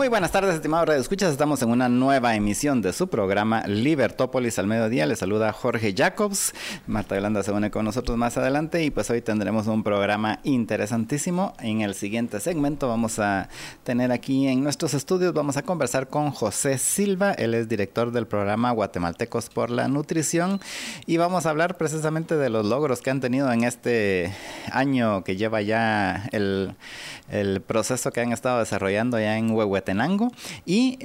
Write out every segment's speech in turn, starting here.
Muy buenas tardes, estimados Radio Escuchas. Estamos en una nueva emisión de su programa Libertópolis al mediodía. Les saluda Jorge Jacobs. Marta Yolanda se une con nosotros más adelante y pues hoy tendremos un programa interesantísimo. En el siguiente segmento vamos a tener aquí en nuestros estudios, vamos a conversar con José Silva. Él es director del programa Guatemaltecos por la Nutrición y vamos a hablar precisamente de los logros que han tenido en este año que lleva ya el, el proceso que han estado desarrollando ya en Huehuete y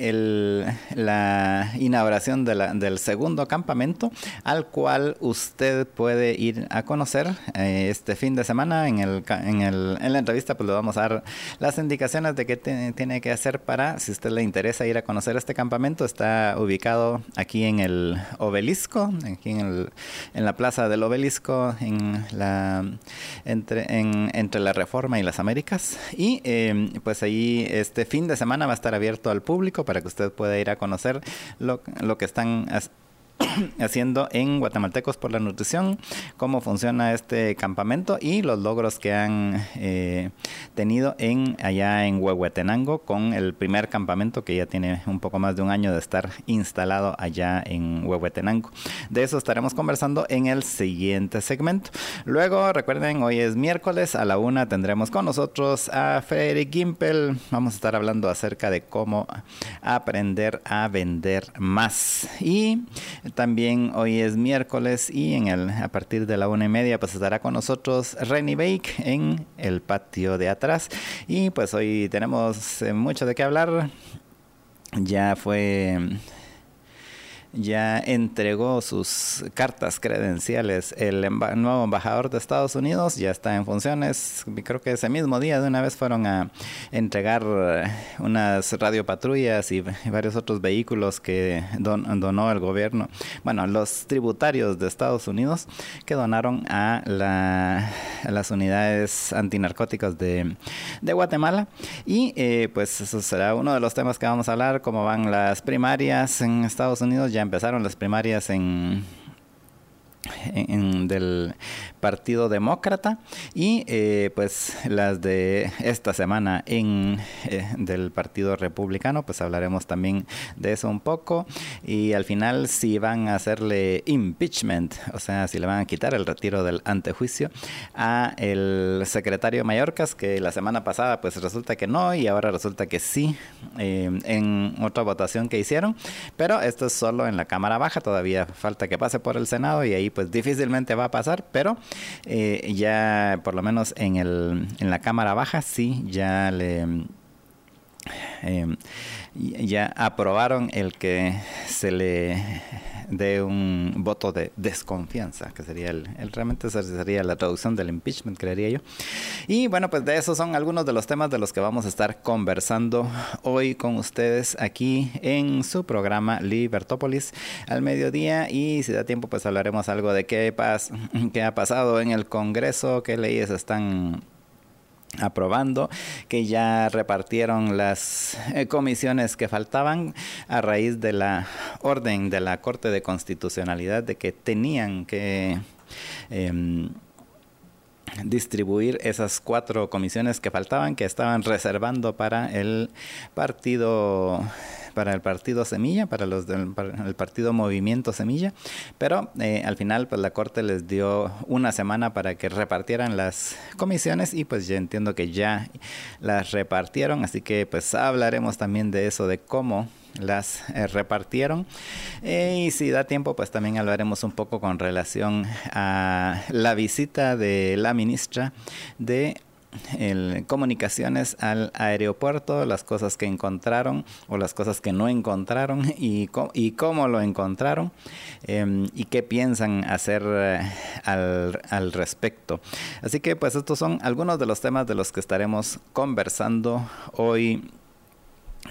la inauguración del segundo campamento al cual usted puede ir a conocer eh, este fin de semana. En, el, en, la entrevista pues le vamos a dar las indicaciones de qué tiene que hacer para, si usted le interesa ir a conocer este campamento, está ubicado aquí en el obelisco, aquí en, la plaza del obelisco, entre la Reforma y las Américas. Y eh, pues ahí este fin de semana va a estar abierto al público para que usted pueda ir a conocer lo, lo que están haciendo en Guatemaltecos por la Nutrición, cómo funciona este campamento y los logros que han eh, tenido en allá en Huehuetenango con el primer campamento que ya tiene un poco más de un año de estar instalado allá en Huehuetenango. De eso estaremos conversando en el siguiente segmento. Luego, recuerden, hoy es miércoles, a la una tendremos con nosotros a Frederick Gimpel. Vamos a estar hablando acerca de cómo aprender a vender más. Y también hoy es miércoles y en el, a partir de la una y media pues estará con nosotros Renny Bake en el patio de atrás. Y pues hoy tenemos eh, mucho de qué hablar. Ya fue ya entregó sus cartas credenciales. El nuevo embajador de Estados Unidos ya está en funciones. Creo que ese mismo día de una vez fueron a entregar eh, unas radiopatrullas y varios otros vehículos que donó el gobierno. Bueno, los tributarios de Estados Unidos que donaron a, las unidades antinarcóticas de, de Guatemala. Y eh, pues eso será uno de los temas que vamos a hablar, cómo van las primarias en Estados Unidos. Ya empezaron las primarias en del Partido Demócrata y eh, pues las de esta semana en eh, del Partido Republicano pues hablaremos también de eso un poco. Y al final si van a hacerle impeachment o sea si le van a quitar el retiro del antejuicio a el secretario Mallorcas que la semana pasada pues resulta que no y ahora resulta que sí eh, en otra votación que hicieron. Pero esto es solo en la Cámara Baja todavía falta que pase por el Senado y ahí pues difícilmente va a pasar, pero eh, ya por lo menos en, el, en la cámara baja sí ya le... Eh, ya aprobaron el que se le de un voto de desconfianza, que sería el, realmente sería la traducción del impeachment, creería yo. Y bueno, pues de esos son algunos de los temas de los que vamos a estar conversando hoy con ustedes aquí en su programa Libertópolis al mediodía y si da tiempo pues hablaremos algo de qué, pas qué ha pasado en el Congreso, qué leyes están aprobando que ya repartieron las eh, comisiones que faltaban a raíz de la orden de la Corte de Constitucionalidad de que tenían que em, distribuir esas cuatro comisiones que faltaban que estaban reservando para el partido para el partido Semilla, para los del el partido Movimiento Semilla, pero eh, al final pues la Corte les dio una semana para que repartieran las comisiones y pues ya entiendo que ya las repartieron, así que pues hablaremos también de eso, de cómo las eh, repartieron. Eh, y si da tiempo, pues también hablaremos un poco con relación a la visita de la ministra de el, comunicaciones al aeropuerto, las cosas que encontraron o las cosas que no encontraron y, y cómo lo encontraron em, y qué piensan hacer eh, al, al, respecto. Así que pues estos son algunos de los temas de los que estaremos conversando hoy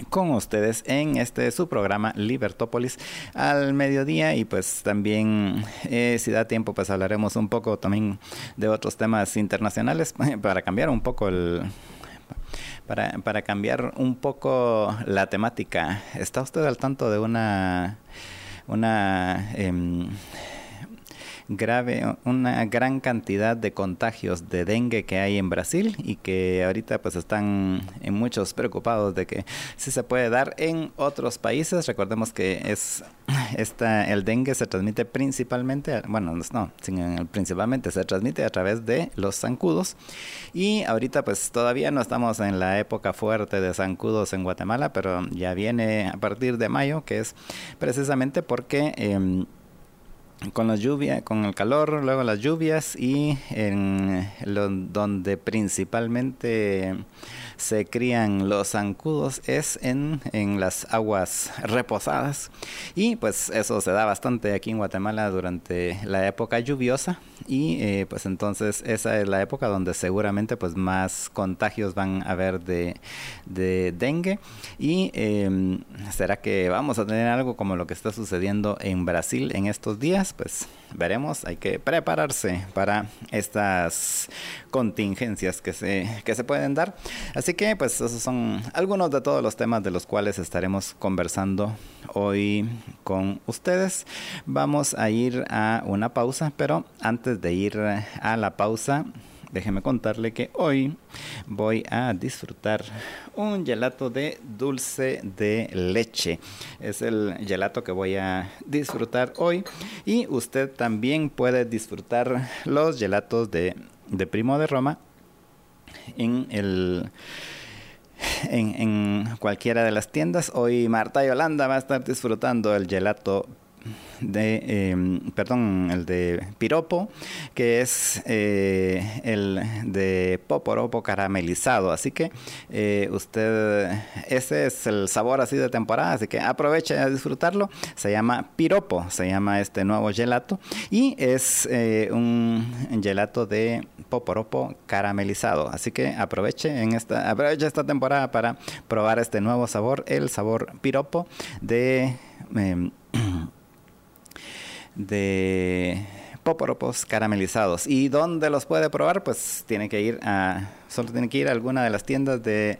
con ustedes en este su programa Libertópolis al mediodía y pues también eh, si da tiempo pues hablaremos un poco también de otros temas internacionales para cambiar un poco el para, para cambiar un poco la temática. ¿Está usted al tanto de una una em, grave, una gran cantidad de contagios de dengue que hay en Brasil y que ahorita pues están en muchos preocupados de que sí se puede dar en otros países. Recordemos que es esta, el dengue se transmite principalmente, bueno, no, principalmente se transmite a través de los zancudos y ahorita pues todavía no estamos en la época fuerte de zancudos en Guatemala, pero ya viene a partir de mayo, que es precisamente porque... Eh, con la lluvia, con el calor, luego las lluvias y en donde principalmente se crían los zancudos es en, en las aguas reposadas. Y pues eso se da bastante aquí en Guatemala durante la época lluviosa. Y eh, pues entonces esa es la época donde seguramente pues más contagios van a haber de, de dengue. Y em, será que vamos a tener algo como lo que está sucediendo en Brasil en estos días pues veremos. Hay que prepararse para estas contingencias que se que se pueden dar. Así que pues esos son algunos de todos los temas de los cuales estaremos conversando hoy con ustedes vamos a ir a una pausa pero antes de ir a la pausa, déjeme contarle que hoy voy a disfrutar un gelato de dulce de leche. Es el gelato que voy a disfrutar hoy y usted también puede disfrutar los gelatos de, de Primo de Roma en el... En, en, cualquiera de las tiendas. Hoy Marta Yolanda va a estar disfrutando el gelato de, em, perdón, el de piropo, que es eh, el de poporopo caramelizado. Así que eh, usted, ese es el sabor así de temporada, así que aproveche a disfrutarlo. Se llama piropo, se llama este nuevo gelato y es eh, un gelato de poporopo caramelizado. Así que aproveche en esta, aproveche esta temporada para probar este nuevo sabor, el sabor piropo de em, de poporopos caramelizados. ¿Y dónde los puede probar? Pues tiene que ir a, solo tiene que ir a alguna de las tiendas de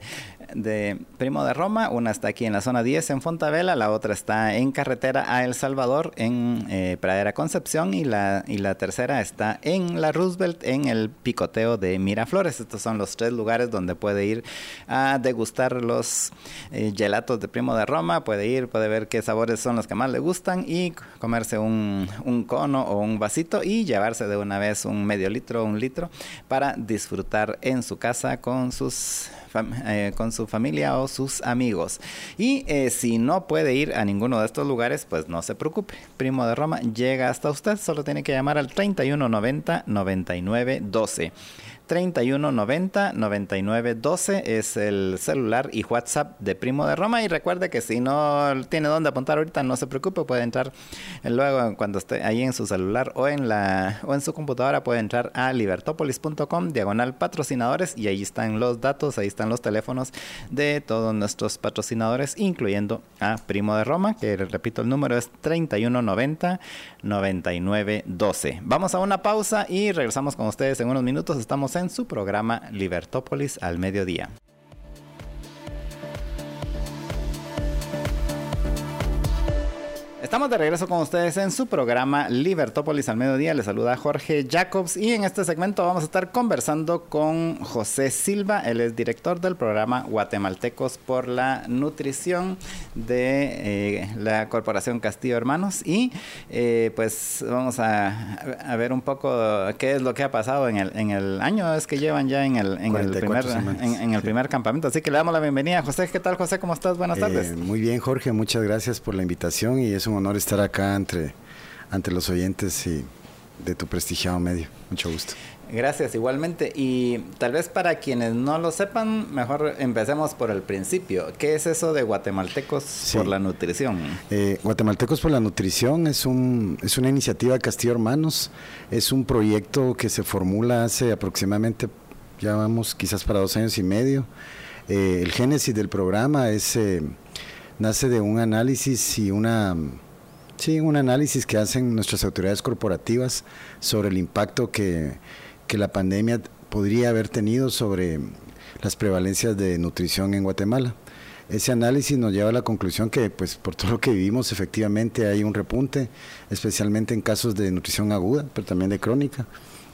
de Primo de Roma. Una está aquí en la zona 10 en Fontavela, la otra está en carretera a El Salvador en eh, Pradera Concepción y la, y la tercera está en la Roosevelt en el picoteo de Miraflores. Estos son los tres lugares donde puede ir a degustar los eh, gelatos de Primo de Roma. Puede ir, puede ver qué sabores son los que más le gustan y comerse un, un cono o un vasito y llevarse de una vez un medio litro o un litro para disfrutar en su casa con sus eh, con su familia o sus amigos. Y eh, si no puede ir a ninguno de estos lugares, pues no se preocupe. Primo de Roma llega hasta usted, solo tiene que llamar al 3190 9912. 3190 9912 es el celular y WhatsApp de Primo de Roma. Y recuerde que si no tiene dónde apuntar ahorita, no se preocupe, puede entrar luego cuando esté ahí en su celular o en la o en su computadora, puede entrar a libertopolis.com, diagonal patrocinadores, y ahí están los datos, ahí están los teléfonos de todos nuestros patrocinadores, incluyendo a Primo de Roma, que repito, el número es 3190 9912. Vamos a una pausa y regresamos con ustedes en unos minutos. Estamos en su programa Libertópolis al mediodía. Estamos de regreso con ustedes en su programa Libertópolis al mediodía. Les saluda Jorge Jacobs y en este segmento vamos a estar conversando con José Silva. Él es director del programa Guatemaltecos por la Nutrición de eh, la Corporación Castillo Hermanos. Y eh, pues vamos a, ver un poco qué es lo que ha pasado en el, en el año es que llevan ya en el, en el, primer, en, el primer campamento. Así que le damos la bienvenida. José, ¿qué tal José? ¿Cómo estás? Buenas tardes. Eh, muy bien Jorge, muchas gracias por la invitación y es un honor estar acá entre, ante los oyentes y de tu prestigiado medio. Mucho gusto. Gracias, igualmente. Y tal vez para quienes no lo sepan, mejor empecemos por el principio. ¿Qué es eso de Guatemaltecos por la Nutrición? Eh, Guatemaltecos por la Nutrición es, un, es una iniciativa Castillo Hermanos. Es un proyecto que se formula hace aproximadamente, ya vamos quizás para dos años y medio. Eh, el génesis del programa es, eh, nace de un análisis y una, sí, un análisis que hacen nuestras autoridades corporativas sobre el impacto que, que la pandemia podría haber tenido sobre las prevalencias de nutrición en Guatemala. Ese análisis nos lleva a la conclusión que, pues, por todo lo que vivimos, efectivamente hay un repunte, especialmente en casos de nutrición aguda, pero también de crónica.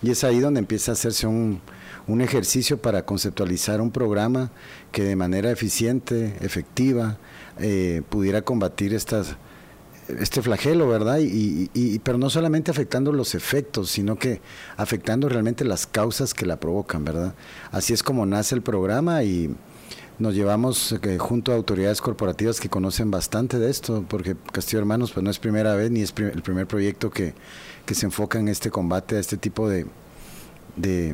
Y es ahí donde empieza a hacerse un, un ejercicio para conceptualizar un programa que de manera eficiente, efectiva, eh, pudiera combatir estas, este flagelo, ¿verdad? Y, pero no solamente afectando los efectos, sino que afectando realmente las causas que la provocan, ¿verdad? Así es como nace el programa y nos llevamos eh, junto a autoridades corporativas que conocen bastante de esto, porque Castillo Hermanos pues no es primera vez ni es el primer proyecto que, se enfoca en este combate a este tipo de, de,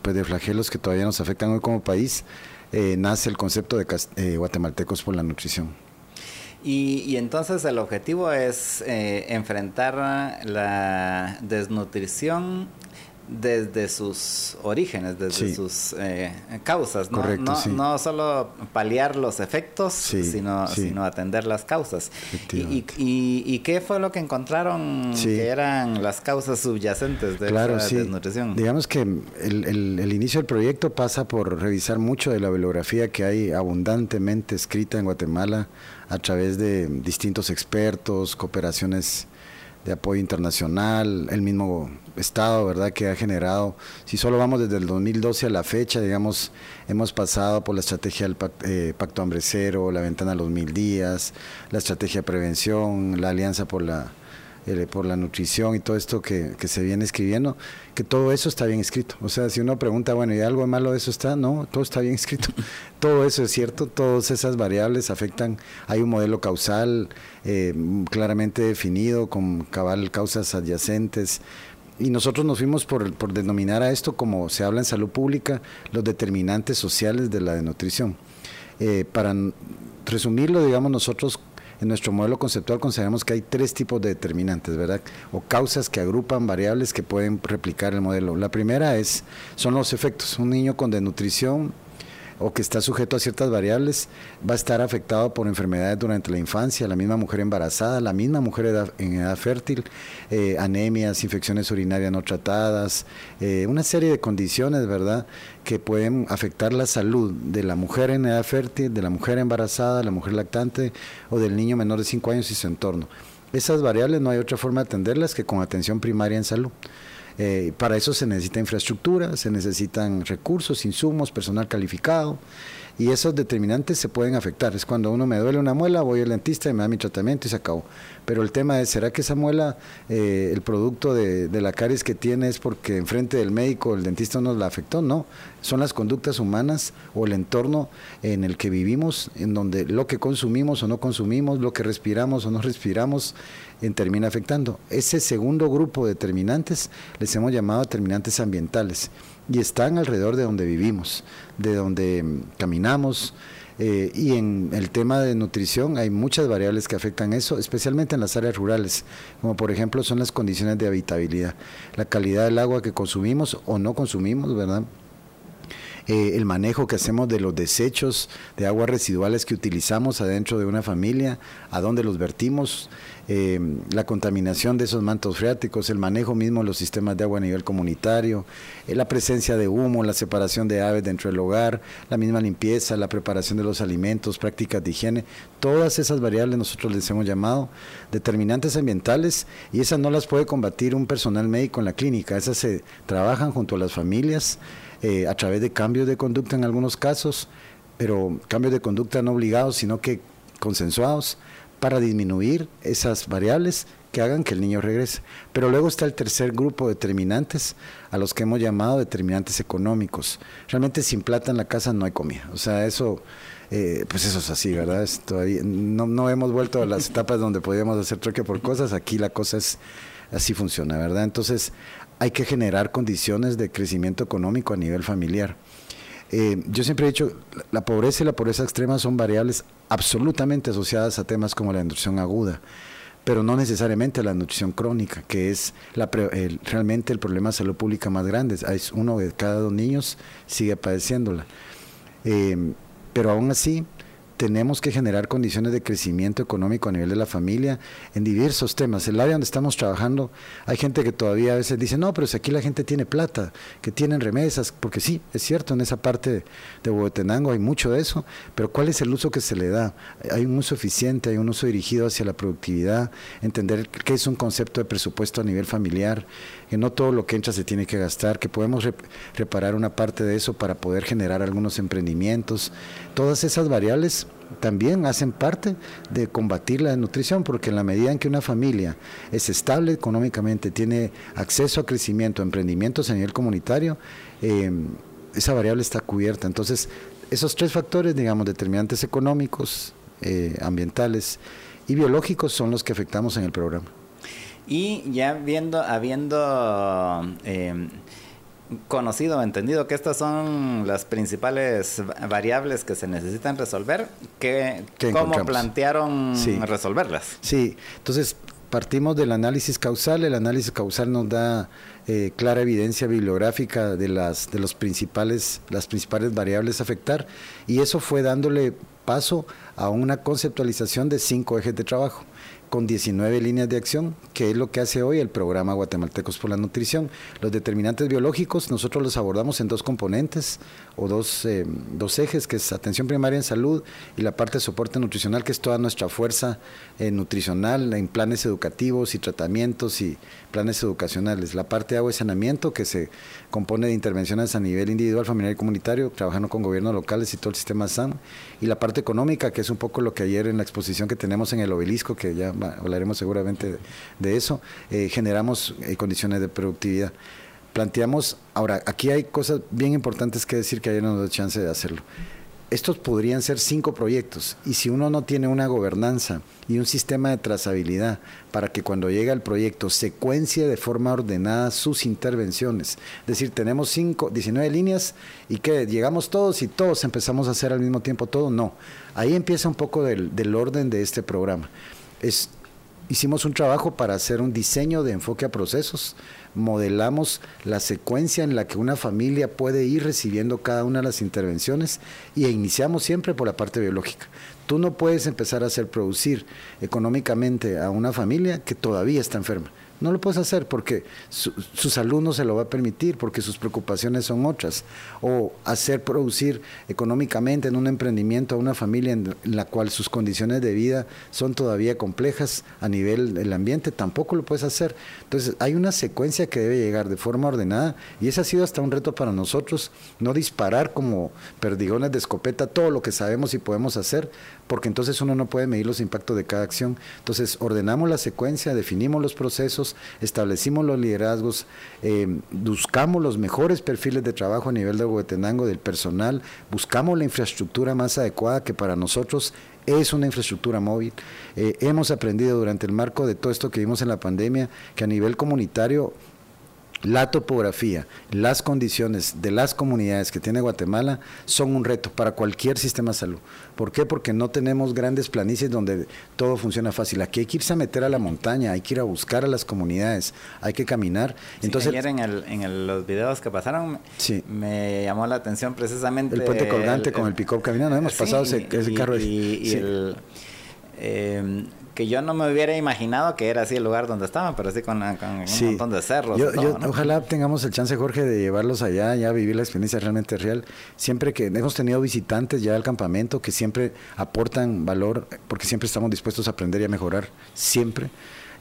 pues, de flagelos que todavía nos afectan hoy como país. Eh, nace el concepto de eh, guatemaltecos por la nutrición. Y, entonces el objetivo es enfrentar la desnutrición desde sus orígenes, desde sus eh, causas, ¿no? no, solo paliar los efectos, sino, sino atender las causas. Y, y, qué fue lo que encontraron que eran las causas subyacentes de claro, esa desnutrición? Digamos que el, el, inicio del proyecto pasa por revisar mucho de la bibliografía que hay abundantemente escrita en Guatemala a través de distintos expertos, cooperaciones de apoyo internacional, el mismo Estado, ¿verdad?, que ha generado, si solo vamos desde el 2012 a la fecha, digamos, hemos pasado por la estrategia del eh, Pacto Hambre Cero, la ventana a los mil días, la estrategia de prevención, la alianza por la eh, por la nutrición y todo esto que, se viene escribiendo, que todo eso está bien escrito. O sea, si uno pregunta, bueno, ¿y algo malo de eso está? No, todo está bien escrito. todo eso es cierto, todas esas variables afectan, hay un modelo causal eh, claramente definido con cabal causas adyacentes. Y nosotros nos fuimos por, por denominar a esto, como se habla en salud pública, los determinantes sociales de la nutrición. Eh, para resumirlo, digamos, nosotros en nuestro modelo conceptual consideramos que hay tres tipos de determinantes, ¿verdad? O causas que agrupan variables que pueden replicar el modelo. La primera es, son los efectos. Un niño con desnutrición o que está sujeto a ciertas variables va a estar afectado por enfermedades durante la infancia, la misma mujer embarazada, la misma mujer en edad fértil, eh, anemias, infecciones urinarias no tratadas, eh, una serie de condiciones, ¿verdad?, que pueden afectar la salud de la mujer en edad fértil, de la mujer embarazada, la mujer lactante o del niño menor de 5 años y su entorno. Esas variables no hay otra forma de atenderlas que con atención primaria en salud. Eh, para eso se necesita infraestructura, se necesitan recursos, insumos, personal calificado y esos determinantes se pueden afectar. Es cuando uno me duele una muela, voy al dentista y me da mi tratamiento y se acabó. Pero el tema es, ¿será que esa muela, eh, el producto de, la caries que tiene es porque enfrente del médico el dentista nos la afectó? No, son las conductas humanas o el entorno en el que vivimos, en donde lo que consumimos o no consumimos, lo que respiramos o no respiramos, en, termina afectando. Ese segundo grupo de determinantes les hemos llamado determinantes ambientales y están alrededor de donde vivimos, de donde mm, caminamos. Eh, y en el tema de nutrición hay muchas variables que afectan eso, especialmente en las áreas rurales, como por ejemplo son las condiciones de habitabilidad, la calidad del agua que consumimos o no consumimos, ¿verdad? Eh, el manejo que hacemos de los desechos de aguas residuales que utilizamos adentro de una familia, a dónde los vertimos, eh, la contaminación de esos mantos freáticos, el manejo mismo de los sistemas de agua a nivel comunitario, eh, la presencia de humo, la separación de aves dentro del hogar, la misma limpieza, la preparación de los alimentos, prácticas de higiene, todas esas variables nosotros les hemos llamado determinantes ambientales y esas no las puede combatir un personal médico en la clínica, esas se trabajan junto a las familias eh, a través de cambios de conducta en algunos casos, pero cambios de conducta no obligados, sino que consensuados para disminuir esas variables que hagan que el niño regrese. Pero luego está el tercer grupo de determinantes, a los que hemos llamado determinantes económicos. Realmente sin plata en la casa no hay comida. O sea, eso, eh, pues eso es así, ¿verdad? todavía, no, no hemos vuelto a las etapas donde podíamos hacer troque por cosas. Aquí la cosa es así funciona, ¿verdad? Entonces hay que generar condiciones de crecimiento económico a nivel familiar. Eh, yo siempre he dicho, la pobreza y la pobreza extrema son variables absolutamente asociadas a temas como la nutrición aguda, pero no necesariamente la nutrición crónica, que es realmente el problema de salud pública más grande. Es uno de cada dos niños sigue padeciéndola. Eh, pero aún así tenemos que generar condiciones de crecimiento económico a nivel de la familia en diversos temas. El área donde estamos trabajando, hay gente que todavía a veces dice, no, pero si aquí la gente tiene plata, que tienen remesas, porque sí, es cierto, en esa parte de Huehuetenango hay mucho de eso, pero ¿cuál es el uso que se le da? Hay un uso eficiente, hay un uso dirigido hacia la productividad, entender qué es un concepto de presupuesto a nivel familiar, que no todo lo que entra se tiene que gastar, que podemos reparar una parte de eso para poder generar algunos emprendimientos. Todas esas variables también hacen parte de combatir la desnutrición, porque en la medida en que una familia es estable económicamente, tiene acceso a crecimiento, emprendimientos a nivel comunitario, eh, esa variable está cubierta. Entonces, esos tres factores, digamos, determinantes económicos, eh, ambientales y biológicos son los que afectamos en el programa. Y ya viendo, habiendo eh, conocido, entendido que estas son las principales variables que se necesitan resolver, que, ¿cómo plantearon resolverlas? Sí, entonces partimos del análisis causal, el análisis causal nos da eh, clara evidencia bibliográfica de las de los principales las principales variables a afectar y eso fue dándole paso a una conceptualización de cinco ejes de trabajo con 19 líneas de acción, que es lo que hace hoy el programa Guatemaltecos por la Nutrición. Los determinantes biológicos nosotros los abordamos en dos componentes o dos, eh, dos ejes, que es atención primaria en salud y la parte de soporte nutricional, que es toda nuestra fuerza eh, nutricional en planes educativos y tratamientos y planes educacionales. La parte de agua y saneamiento, que se compone de intervenciones a nivel individual, familiar y comunitario, trabajando con gobiernos locales y todo el sistema SAM. Y la parte económica, que es un poco lo que ayer en la exposición que tenemos en el obelisco, que ya hablaremos seguramente de, eso, eh, generamos eh, condiciones de productividad. Planteamos, ahora, aquí hay cosas bien importantes que decir que ayer no nos dio chance de hacerlo estos podrían ser cinco proyectos y si uno no tiene una gobernanza y un sistema de trazabilidad para que cuando llega el proyecto secuencie de forma ordenada sus intervenciones, es decir, tenemos cinco, 19 líneas y que llegamos todos y todos empezamos a hacer al mismo tiempo todo, no. Ahí empieza un poco del, del orden de este programa. Es, hicimos un trabajo para hacer un diseño de enfoque a procesos, modelamos la secuencia en la que una familia puede ir recibiendo cada una de las intervenciones y iniciamos siempre por la parte biológica. Tú no puedes empezar a hacer producir económicamente a una familia que todavía está enferma. No lo puedes hacer porque su, salud no se lo va a permitir, porque sus preocupaciones son otras. O hacer producir económicamente en un emprendimiento a una familia en la cual sus condiciones de vida son todavía complejas a nivel del ambiente, tampoco lo puedes hacer. Entonces hay una secuencia que debe llegar de forma ordenada y ese ha sido hasta un reto para nosotros, no disparar como perdigones de escopeta todo lo que sabemos y podemos hacer, porque entonces uno no puede medir los impactos de cada acción. Entonces ordenamos la secuencia, definimos los procesos, establecimos los liderazgos, eh, buscamos los mejores perfiles de trabajo a nivel de Huetenango, del personal, buscamos la infraestructura más adecuada que para nosotros es una infraestructura móvil. Eh, hemos aprendido durante el marco de todo esto que vimos en la pandemia que a nivel comunitario la topografía, las condiciones de las comunidades que tiene Guatemala son un reto para cualquier sistema de salud. ¿Por qué? Porque no tenemos grandes planicies donde todo funciona fácil. Aquí hay que irse a meter a la montaña, hay que ir a buscar a las comunidades, hay que caminar. Entonces, ayer en, los videos que pasaron me llamó la atención precisamente... El puente colgante con el pick caminando, hemos pasado ese, carro. Y, el... Eh, que yo no me hubiera imaginado que era así el lugar donde estaban, pero sí con, un montón de cerros. Ojalá tengamos el chance, Jorge, de llevarlos allá, ya vivir la experiencia realmente real. Siempre que hemos tenido visitantes ya al campamento que siempre aportan valor, porque siempre estamos dispuestos a aprender y a mejorar, siempre.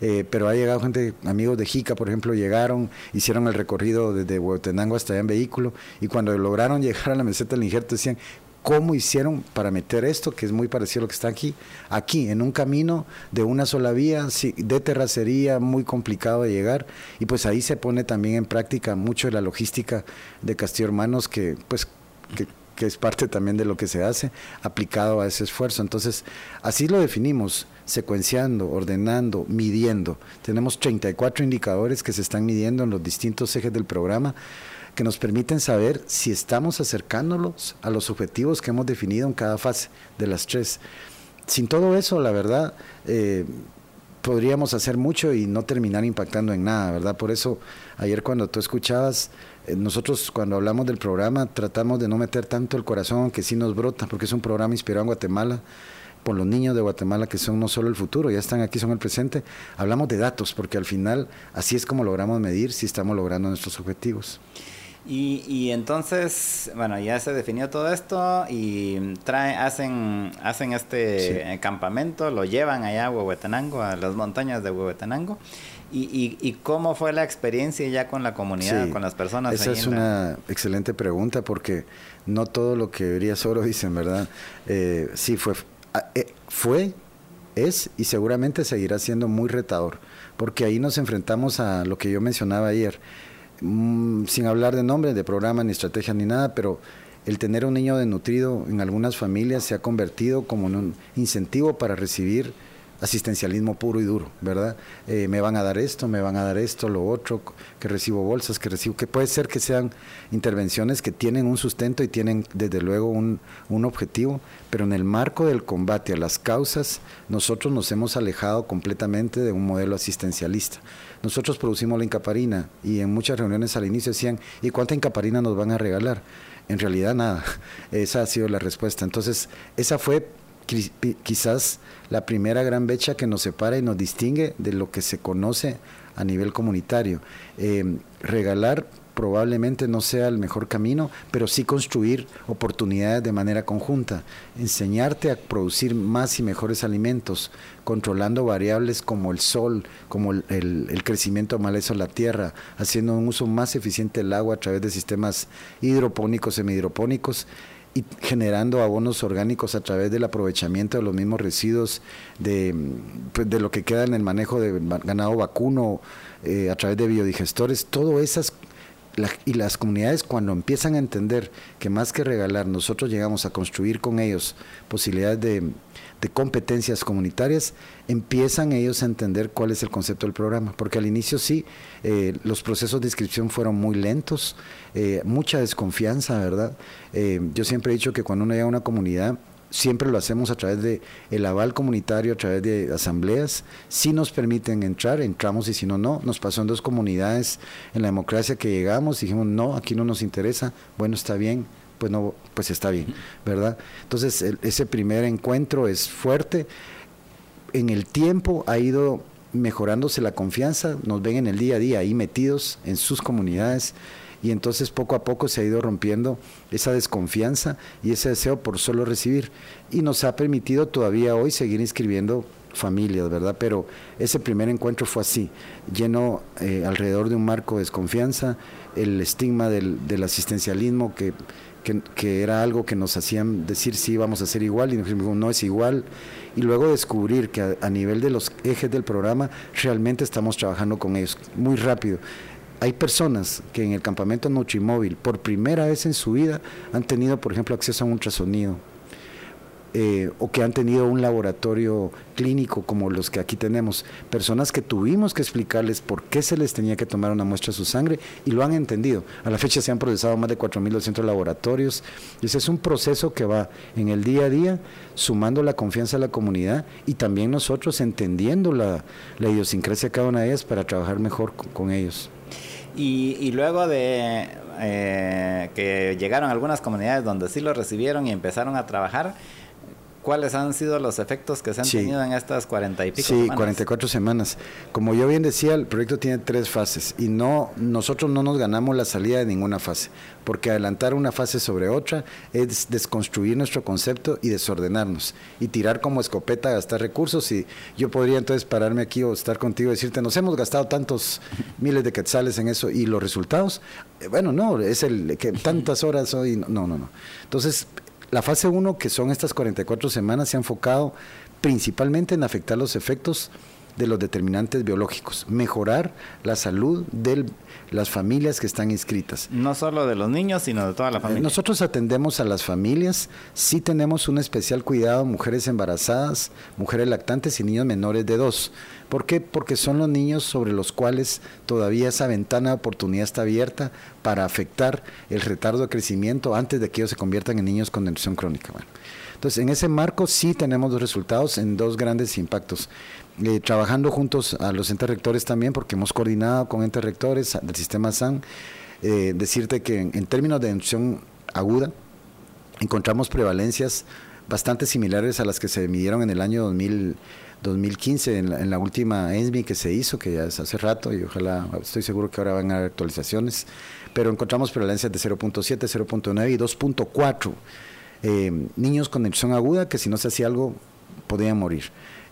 Eh, pero ha llegado gente, amigos de Jica, por ejemplo, llegaron, hicieron el recorrido desde Huehuetenango hasta allá en vehículo, y cuando lograron llegar a la meseta del injerto decían, cómo hicieron para meter esto, que es muy parecido a lo que está aquí, aquí, en un camino de una sola vía, de terracería, muy complicado de llegar, y pues ahí se pone también en práctica mucho de la logística de Castillo Hermanos, que pues que, es parte también de lo que se hace, aplicado a ese esfuerzo. Entonces, así lo definimos, secuenciando, ordenando, midiendo. Tenemos 34 indicadores que se están midiendo en los distintos ejes del programa que nos permiten saber si estamos acercándonos a los objetivos que hemos definido en cada fase de las tres. Sin todo eso, la verdad, eh, podríamos hacer mucho y no terminar impactando en nada, ¿verdad? Por eso ayer cuando tú escuchabas, eh, nosotros cuando hablamos del programa tratamos de no meter tanto el corazón, aunque sí nos brota, porque es un programa inspirado en Guatemala por los niños de Guatemala que son no solo el futuro, ya están aquí, son el presente. Hablamos de datos, porque al final así es como logramos medir si estamos logrando nuestros objetivos. Y, y, entonces, bueno, ya se definió todo esto y trae, hacen, hacen este campamento, lo llevan allá a Huehuetenango, a las montañas de Huehuetenango. Y, y, cómo fue la experiencia ya con la comunidad, con las personas? Esa es una excelente pregunta porque no todo lo que vería solo dicen, ¿verdad? Eh, sí, fue, ah, eh, fue, es y seguramente seguirá siendo muy retador, porque ahí nos enfrentamos a lo que yo mencionaba ayer, mm, sin hablar de nombre, de programa, ni estrategia, ni nada, pero el tener un niño desnutrido en algunas familias se ha convertido como en un incentivo para recibir asistencialismo puro y duro, ¿verdad? Eh, me van a dar esto, me van a dar esto, lo otro, que recibo bolsas, que recibo, que puede ser que sean intervenciones que tienen un sustento y tienen desde luego un, un objetivo, pero en el marco del combate a las causas, nosotros nos hemos alejado completamente de un modelo asistencialista. Nosotros producimos la incaparina y en muchas reuniones al inicio decían, ¿y cuánta incaparina nos van a regalar? En realidad nada, esa ha sido la respuesta. Entonces, esa fue quizás la primera gran brecha que nos separa y nos distingue de lo que se conoce a nivel comunitario. Eh, regalar probablemente no sea el mejor camino, pero sí construir oportunidades de manera conjunta, enseñarte a producir más y mejores alimentos, controlando variables como el sol, como el, el, crecimiento de maleza la tierra, haciendo un uso más eficiente del agua a través de sistemas hidropónicos, semihidropónicos y generando abonos orgánicos a través del aprovechamiento de los mismos residuos de, pues, de lo que queda en el manejo de ganado vacuno eh, a través de biodigestores, todo esas y las comunidades cuando empiezan a entender que más que regalar, nosotros llegamos a construir con ellos posibilidades de, competencias comunitarias, empiezan ellos a entender cuál es el concepto del programa, porque al inicio sí, eh, los procesos de inscripción fueron muy lentos, eh, mucha desconfianza, ¿verdad? Eh, yo siempre he dicho que cuando uno llega a una comunidad, siempre lo hacemos a través de el aval comunitario, a través de asambleas. Si nos permiten entrar, entramos y si no, no. Nos pasó en dos comunidades en la democracia que llegamos dijimos, no, aquí no nos interesa. Bueno, está bien, pues no, pues está bien, ¿verdad? Entonces, ese primer encuentro es fuerte. En el tiempo ha ido mejorándose la confianza, nos ven en el día a día ahí metidos en sus comunidades y entonces poco a poco se ha ido rompiendo esa desconfianza y ese deseo por solo recibir y nos ha permitido todavía hoy seguir inscribiendo familias, ¿verdad? Pero ese primer encuentro fue así, lleno eh, alrededor de un marco de desconfianza, el estigma del, asistencialismo que que, era algo que nos hacían decir sí vamos a hacer igual y nos dijimos no es igual y luego descubrir que a, nivel de los ejes del programa realmente estamos trabajando con ellos muy rápido. Hay personas que en el campamento Nutrimóvil por primera vez en su vida han tenido, por ejemplo, acceso a un ultrasonido eh, o que han tenido un laboratorio clínico como los que aquí tenemos, personas que tuvimos que explicarles por qué se les tenía que tomar una muestra de su sangre y lo han entendido. A la fecha se han procesado más de 4.200 laboratorios ese es un proceso que va en el día a día sumando la confianza a la comunidad y también nosotros entendiendo la, idiosincrasia de cada una de ellas para trabajar mejor con, ellos. Y, luego de eh, que llegaron algunas comunidades donde sí lo recibieron y empezaron a trabajar, ¿Cuáles han sido los efectos que se han tenido en estas cuarenta y pico sí, semanas? Sí, 44 semanas. Como yo bien decía, el proyecto tiene tres fases y no nosotros no nos ganamos la salida de ninguna fase, porque adelantar una fase sobre otra es desconstruir nuestro concepto y desordenarnos y tirar como escopeta, gastar recursos y yo podría entonces pararme aquí o estar contigo y decirte, nos hemos gastado tantos miles de quetzales en eso y los resultados, eh, bueno, no, es el que tantas horas hoy, no, no, no. Entonces, la fase 1, que son estas 44 semanas, se ha enfocado principalmente en afectar los efectos de los determinantes biológicos, mejorar la salud de las familias que están inscritas. No solo de los niños, sino de toda la familia. Nosotros atendemos a las familias, sí tenemos un especial cuidado a mujeres embarazadas, mujeres lactantes y niños menores de dos. ¿Por qué? Porque son los niños sobre los cuales todavía esa ventana de oportunidad está abierta para afectar el retardo de crecimiento antes de que ellos se conviertan en niños con denuncia crónica. Entonces, en ese marco sí tenemos los resultados en dos grandes impactos. Eh, trabajando juntos a los entes rectores también, porque hemos coordinado con entes rectores del sistema SAN, eh, decirte que en, términos de nutrición aguda, encontramos prevalencias bastante similares a las que se midieron en el año 2000, 2015, en la, última ESMI que se hizo, que ya es hace rato, y ojalá, estoy seguro que ahora van a haber actualizaciones, pero encontramos prevalencias de 0.7, 0.9 y 2.4. Eh, niños con nutrición aguda que si no se hacía algo podían morir.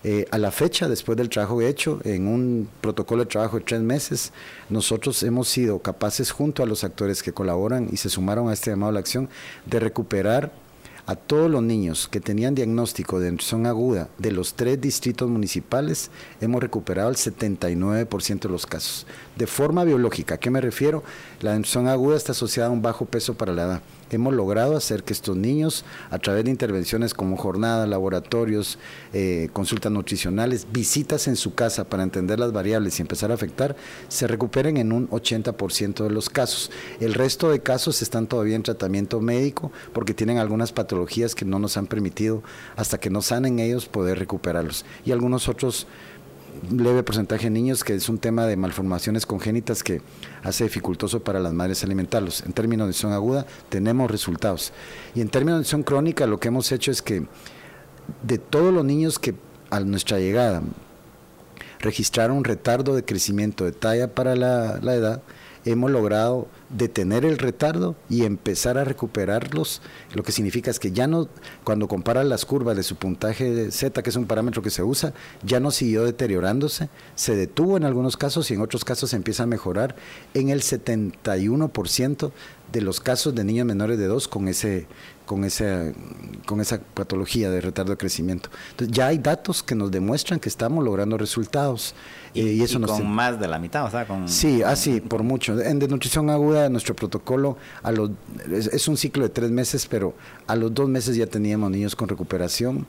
Eh, a la fecha, después del trabajo hecho, en un protocolo de trabajo de tres meses, nosotros hemos sido capaces, junto a los actores que colaboran y se sumaron a este llamado a la acción, de recuperar a todos los niños que tenían diagnóstico de nutrición aguda de los tres distritos municipales, hemos recuperado el 79% de los casos. De forma biológica, ¿a qué me refiero? La nutrición aguda está asociada a un bajo peso para la edad hemos logrado hacer que estos niños, a través de intervenciones como jornadas, laboratorios, eh, consultas nutricionales, visitas en su casa para entender las variables y empezar a afectar, se recuperen en un 80% de los casos. El resto de casos están todavía en tratamiento médico porque tienen algunas patologías que no nos han permitido, hasta que no sanen ellos, poder recuperarlos. Y algunos otros leve porcentaje de niños, que es un tema de malformaciones congénitas que hace dificultoso para las madres alimentarlos. En términos de nutrición aguda, tenemos resultados. Y en términos de nutrición crónica, lo que hemos hecho es que de todos los niños que a nuestra llegada registraron retardo de crecimiento de talla para la, la edad, hemos logrado detener el retardo y empezar a recuperarlos, lo que significa es que ya no, cuando compara las curvas de su puntaje Z, que es un parámetro que se usa, ya no siguió deteriorándose, se detuvo en algunos casos y en otros casos se empieza a mejorar en el 71% de los casos de niños menores de 2 con ese con esa, con esa patología de retardo de crecimiento. Entonces ya hay datos que nos demuestran que estamos logrando resultados. Y, eso con más de la mitad, o sea, con... Sí, así, por mucho. En desnutrición aguda, nuestro protocolo a los, es, un ciclo de tres meses, pero a los dos meses ya teníamos niños con recuperación.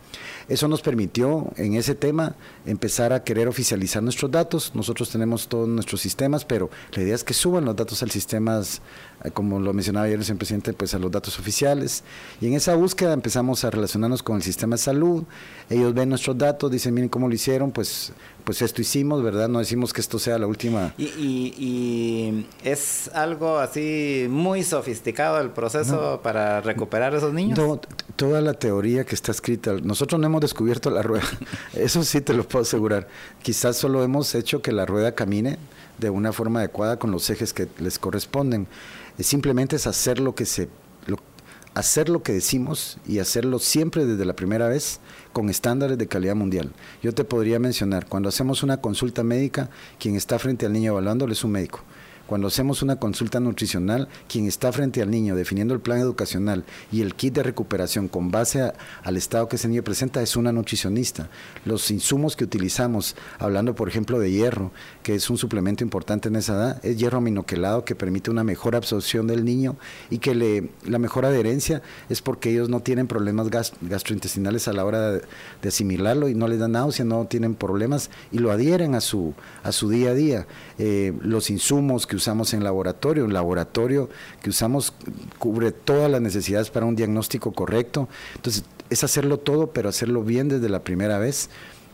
Eso nos permitió, en ese tema, empezar a querer oficializar nuestros datos. Nosotros tenemos todos nuestros sistemas, pero la idea es que suban los datos al sistemas eh, como lo mencionaba ayer el señor presidente, pues a los datos oficiales. Y en esa búsqueda empezamos a relacionarnos con el sistema de salud. Ellos ven nuestros datos, dicen, miren cómo lo hicieron, pues, pues esto hicimos, ¿verdad? No decimos que esto sea la última. Y, y, es algo así muy sofisticado el proceso para recuperar a esos niños. toda la teoría que está escrita, nosotros no hemos descubierto la rueda, eso sí te lo puedo asegurar. Quizás solo hemos hecho que la rueda camine de una forma adecuada con los ejes que les corresponden simplemente es hacer lo que se hacer lo que decimos y hacerlo siempre desde la primera vez con estándares de calidad mundial. Yo te podría mencionar, cuando hacemos una consulta médica, quien está frente al niño evaluándole es un médico. Cuando hacemos una consulta nutricional, quien está frente al niño definiendo el plan educacional y el kit de recuperación con base al estado que ese niño presenta es una nutricionista. Los insumos que utilizamos, hablando por ejemplo de hierro, que es un suplemento importante en esa edad, es hierro aminoquelado que permite una mejor absorción del niño y que le, la mejor adherencia es porque ellos no tienen problemas gastrointestinales a la hora de, asimilarlo y no les da náusea, no tienen problemas y lo adhieren a su, a su día a día. Eh, los insumos que usamos en laboratorio. Un laboratorio que usamos cubre todas las necesidades para un diagnóstico correcto. Entonces, es hacerlo todo, pero hacerlo bien desde la primera vez.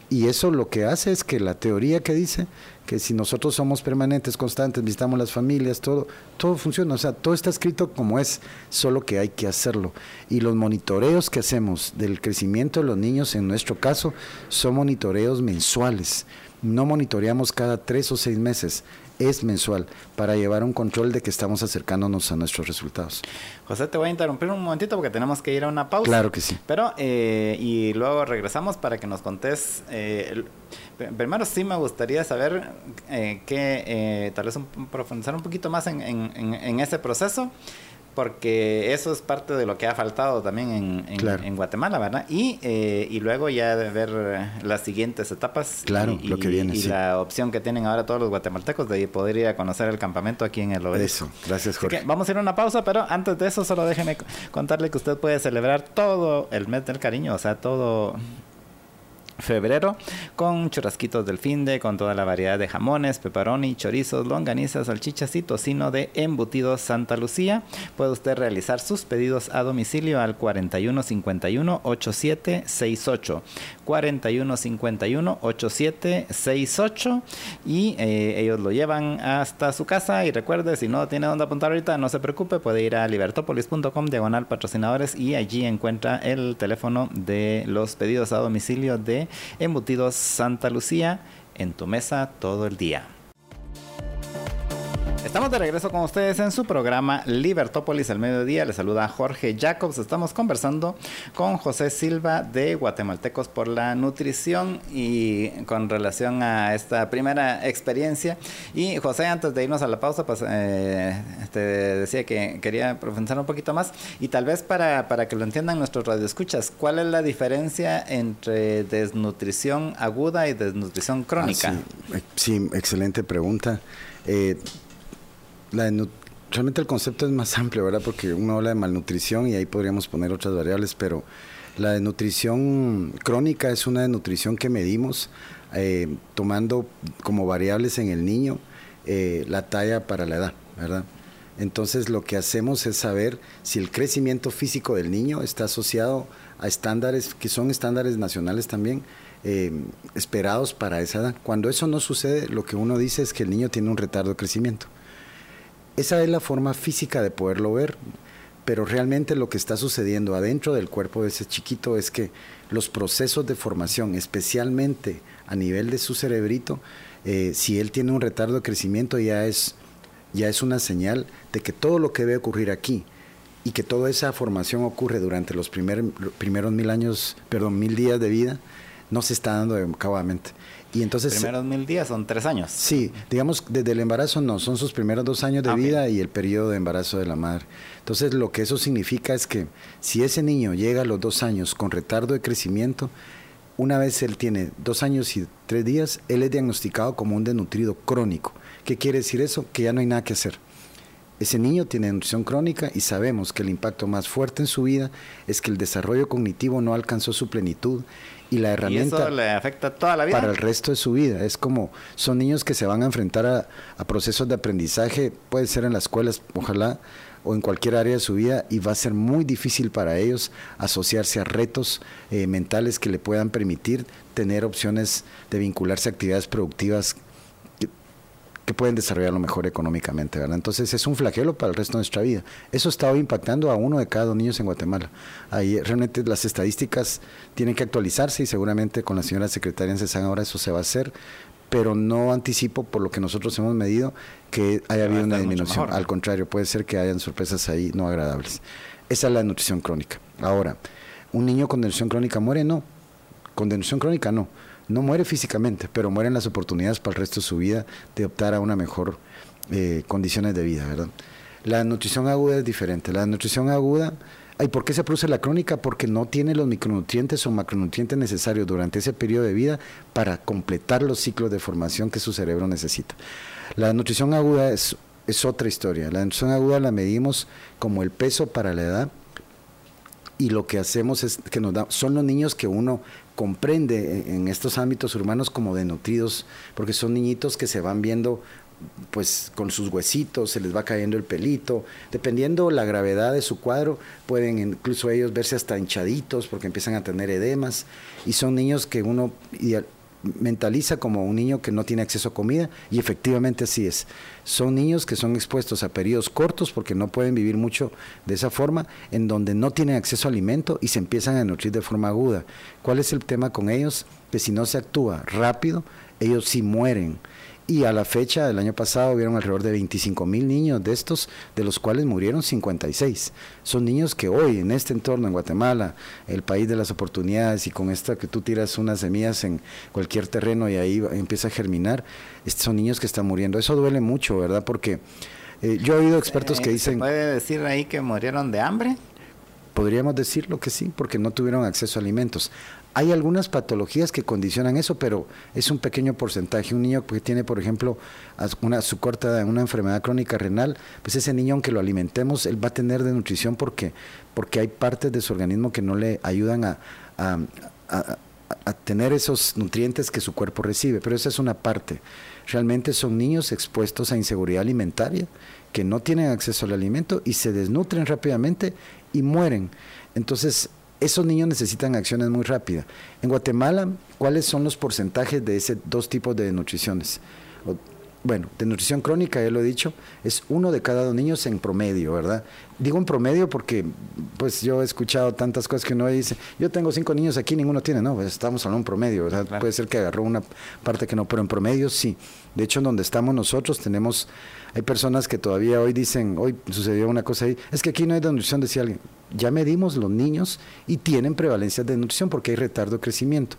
Y eso lo que hace es que la teoría que dice que si nosotros somos permanentes, constantes, visitamos las familias, todo, todo funciona, o sea, todo está escrito como es, solo que hay que hacerlo. Y los monitoreos que hacemos del crecimiento de los niños, en nuestro caso, son monitoreos mensuales. No monitoreamos cada tres o seis meses es mensual para llevar un control de que estamos acercándonos a nuestros resultados. José, te voy a interrumpir un momentito porque tenemos que ir a una pausa. Claro que sí. Pero, eh, y luego regresamos para que nos contés. Eh, primero, sí me gustaría saber eh, que eh, tal vez profundizar un poquito más en, en, en ese proceso porque eso es parte de lo que ha faltado también en, Guatemala, ¿verdad? Y, eh, y luego ya de ver las siguientes etapas. Claro, y, lo que viene. Y la opción que tienen ahora todos los guatemaltecos de poder ir a conocer el campamento aquí en el oeste. Eso, gracias Jorge. vamos a ir a una pausa, pero antes de eso solo déjeme contarle que usted puede celebrar todo el mes del cariño, o sea, todo febrero con churrasquitos del finde, con toda la variedad de jamones, pepperoni, chorizos, longanizas, salchichas y tocino de embutidos Santa Lucía. Puede usted realizar sus pedidos a domicilio al 4151 8768 4151 8768 y eh, ellos lo llevan hasta su casa y recuerde si no tiene dónde apuntar ahorita no se preocupe puede ir a libertopolis.com diagonal patrocinadores y allí encuentra el teléfono de los pedidos a domicilio de Embutidos Santa Lucía en tu mesa todo el día. Estamos de regreso con ustedes en su programa Libertópolis al mediodía. Les saluda Jorge Jacobs. Estamos conversando con José Silva de Guatemaltecos por la Nutrición y con relación a esta primera experiencia. Y José, antes de irnos a la pausa, pues eh, te decía que quería profundizar un poquito más y tal vez para, para que lo entiendan nuestros radioescuchas, ¿cuál es la diferencia entre desnutrición aguda y desnutrición crónica? Ah, sí. sí. excelente pregunta. Eh, realmente el concepto es más amplio, ¿verdad? Porque uno habla de malnutrición y ahí podríamos poner otras variables, pero la desnutrición crónica es una desnutrición que medimos eh, tomando como variables en el niño eh, la talla para la edad, ¿verdad? Entonces lo que hacemos es saber si el crecimiento físico del niño está asociado a estándares que son estándares nacionales también, eh, esperados para esa edad. Cuando eso no sucede, lo que uno dice es que el niño tiene un retardo de crecimiento. Esa es la forma física de poderlo ver, pero realmente lo que está sucediendo adentro del cuerpo de ese chiquito es que los procesos de formación, especialmente a nivel de su cerebrito, eh, si él tiene un retardo de crecimiento ya es, ya es una señal de que todo lo que debe ocurrir aquí y que toda esa formación ocurre durante los primeros mil años, perdón, mil días de vida, no se está dando acabadamente. Y entonces, primeros mil días son tres años. Sí, digamos, desde el embarazo no, son sus primeros dos años de vida y el periodo de embarazo de la madre. Entonces, lo que eso significa es que si ese niño llega a los dos años con retardo de crecimiento, una vez él tiene dos años y tres días, él es diagnosticado como un desnutrido crónico. ¿Qué quiere decir eso? Que ya no hay nada que hacer. Ese niño tiene nutrición crónica y sabemos que el impacto más fuerte en su vida es que el desarrollo cognitivo no alcanzó su plenitud y la herramienta ¿Y eso le afecta toda la vida para el resto de su vida. Es como son niños que se van a enfrentar a, procesos de aprendizaje, puede ser en las escuelas, ojalá, o en cualquier área de su vida, y va a ser muy difícil para ellos asociarse a retos eh, mentales que le puedan permitir tener opciones de vincularse a actividades productivas que pueden desarrollarlo mejor económicamente, ¿verdad? Entonces es un flagelo para el resto de nuestra vida. Eso está impactando a uno de cada dos niños en Guatemala. Ahí realmente las estadísticas tienen que actualizarse y seguramente con la señora secretaria en CESAN ahora eso se va a hacer, pero no anticipo por lo que nosotros hemos medido que haya habido una disminución. Al contrario, puede ser que hayan sorpresas ahí no agradables. Esa es la nutrición crónica. Ahora, ¿un niño con nutrición crónica muere? No. Con nutrición crónica no no muere físicamente, pero mueren las oportunidades para el resto de su vida de optar a una mejor eh, condiciones de vida, ¿verdad? La nutrición aguda es diferente. La nutrición aguda, ¿y por qué se produce la crónica? Porque no tiene los micronutrientes o macronutrientes necesarios durante ese periodo de vida para completar los ciclos de formación que su cerebro necesita. La nutrición aguda es, es otra historia. La nutrición aguda la medimos como el peso para la edad y lo que hacemos es que nos da, son los niños que uno comprende en estos ámbitos urbanos como denutridos, porque son niñitos que se van viendo pues con sus huesitos, se les va cayendo el pelito, dependiendo la gravedad de su cuadro, pueden incluso ellos verse hasta hinchaditos porque empiezan a tener edemas. Y son niños que uno mentaliza como un niño que no tiene acceso a comida y efectivamente así es. Son niños que son expuestos a periodos cortos porque no pueden vivir mucho de esa forma, en donde no tienen acceso a alimento y se empiezan a nutrir de forma aguda. ¿Cuál es el tema con ellos? Que si no se actúa rápido, ellos sí mueren y a la fecha del año pasado hubieron alrededor de 25 mil niños de estos, de los cuales murieron 56. Son niños que hoy en este entorno, en Guatemala, el país de las oportunidades y con esta que tú tiras unas semillas en cualquier terreno y ahí empieza a germinar, son niños que están muriendo. Eso duele mucho, ¿verdad? Porque eh, yo he oído expertos que dicen... ¿Se puede decir ahí que murieron de hambre? Podríamos decirlo que sí, porque no tuvieron acceso a alimentos. Hay algunas patologías que condicionan eso, pero es un pequeño porcentaje. Un niño que tiene, por ejemplo, una, su corta una enfermedad crónica renal, pues ese niño, aunque lo alimentemos, él va a tener desnutrición porque, porque hay partes de su organismo que no le ayudan a, a tener esos nutrientes que su cuerpo recibe, pero esa es una parte. Realmente son niños expuestos a inseguridad alimentaria, que no tienen acceso al alimento y se desnutren rápidamente y mueren. Entonces, esos niños necesitan acciones muy rápidas. En Guatemala, ¿cuáles son los porcentajes de ese dos tipos de nutriciones? bueno, de nutrición crónica, ya lo he dicho, es uno de cada dos niños en promedio, ¿verdad? Digo en promedio porque, pues yo he escuchado tantas cosas que uno dice, yo tengo cinco niños aquí, ninguno tiene, no, pues estamos hablando en promedio, ¿verdad? Puede ser que agarró una parte que no, pero en promedio sí. De hecho, en donde estamos nosotros tenemos, hay personas que todavía hoy dicen, hoy sucedió una cosa ahí, es que aquí no hay de nutrición, decía alguien, ya medimos los niños y tienen prevalencia de nutrición porque hay retardo de crecimiento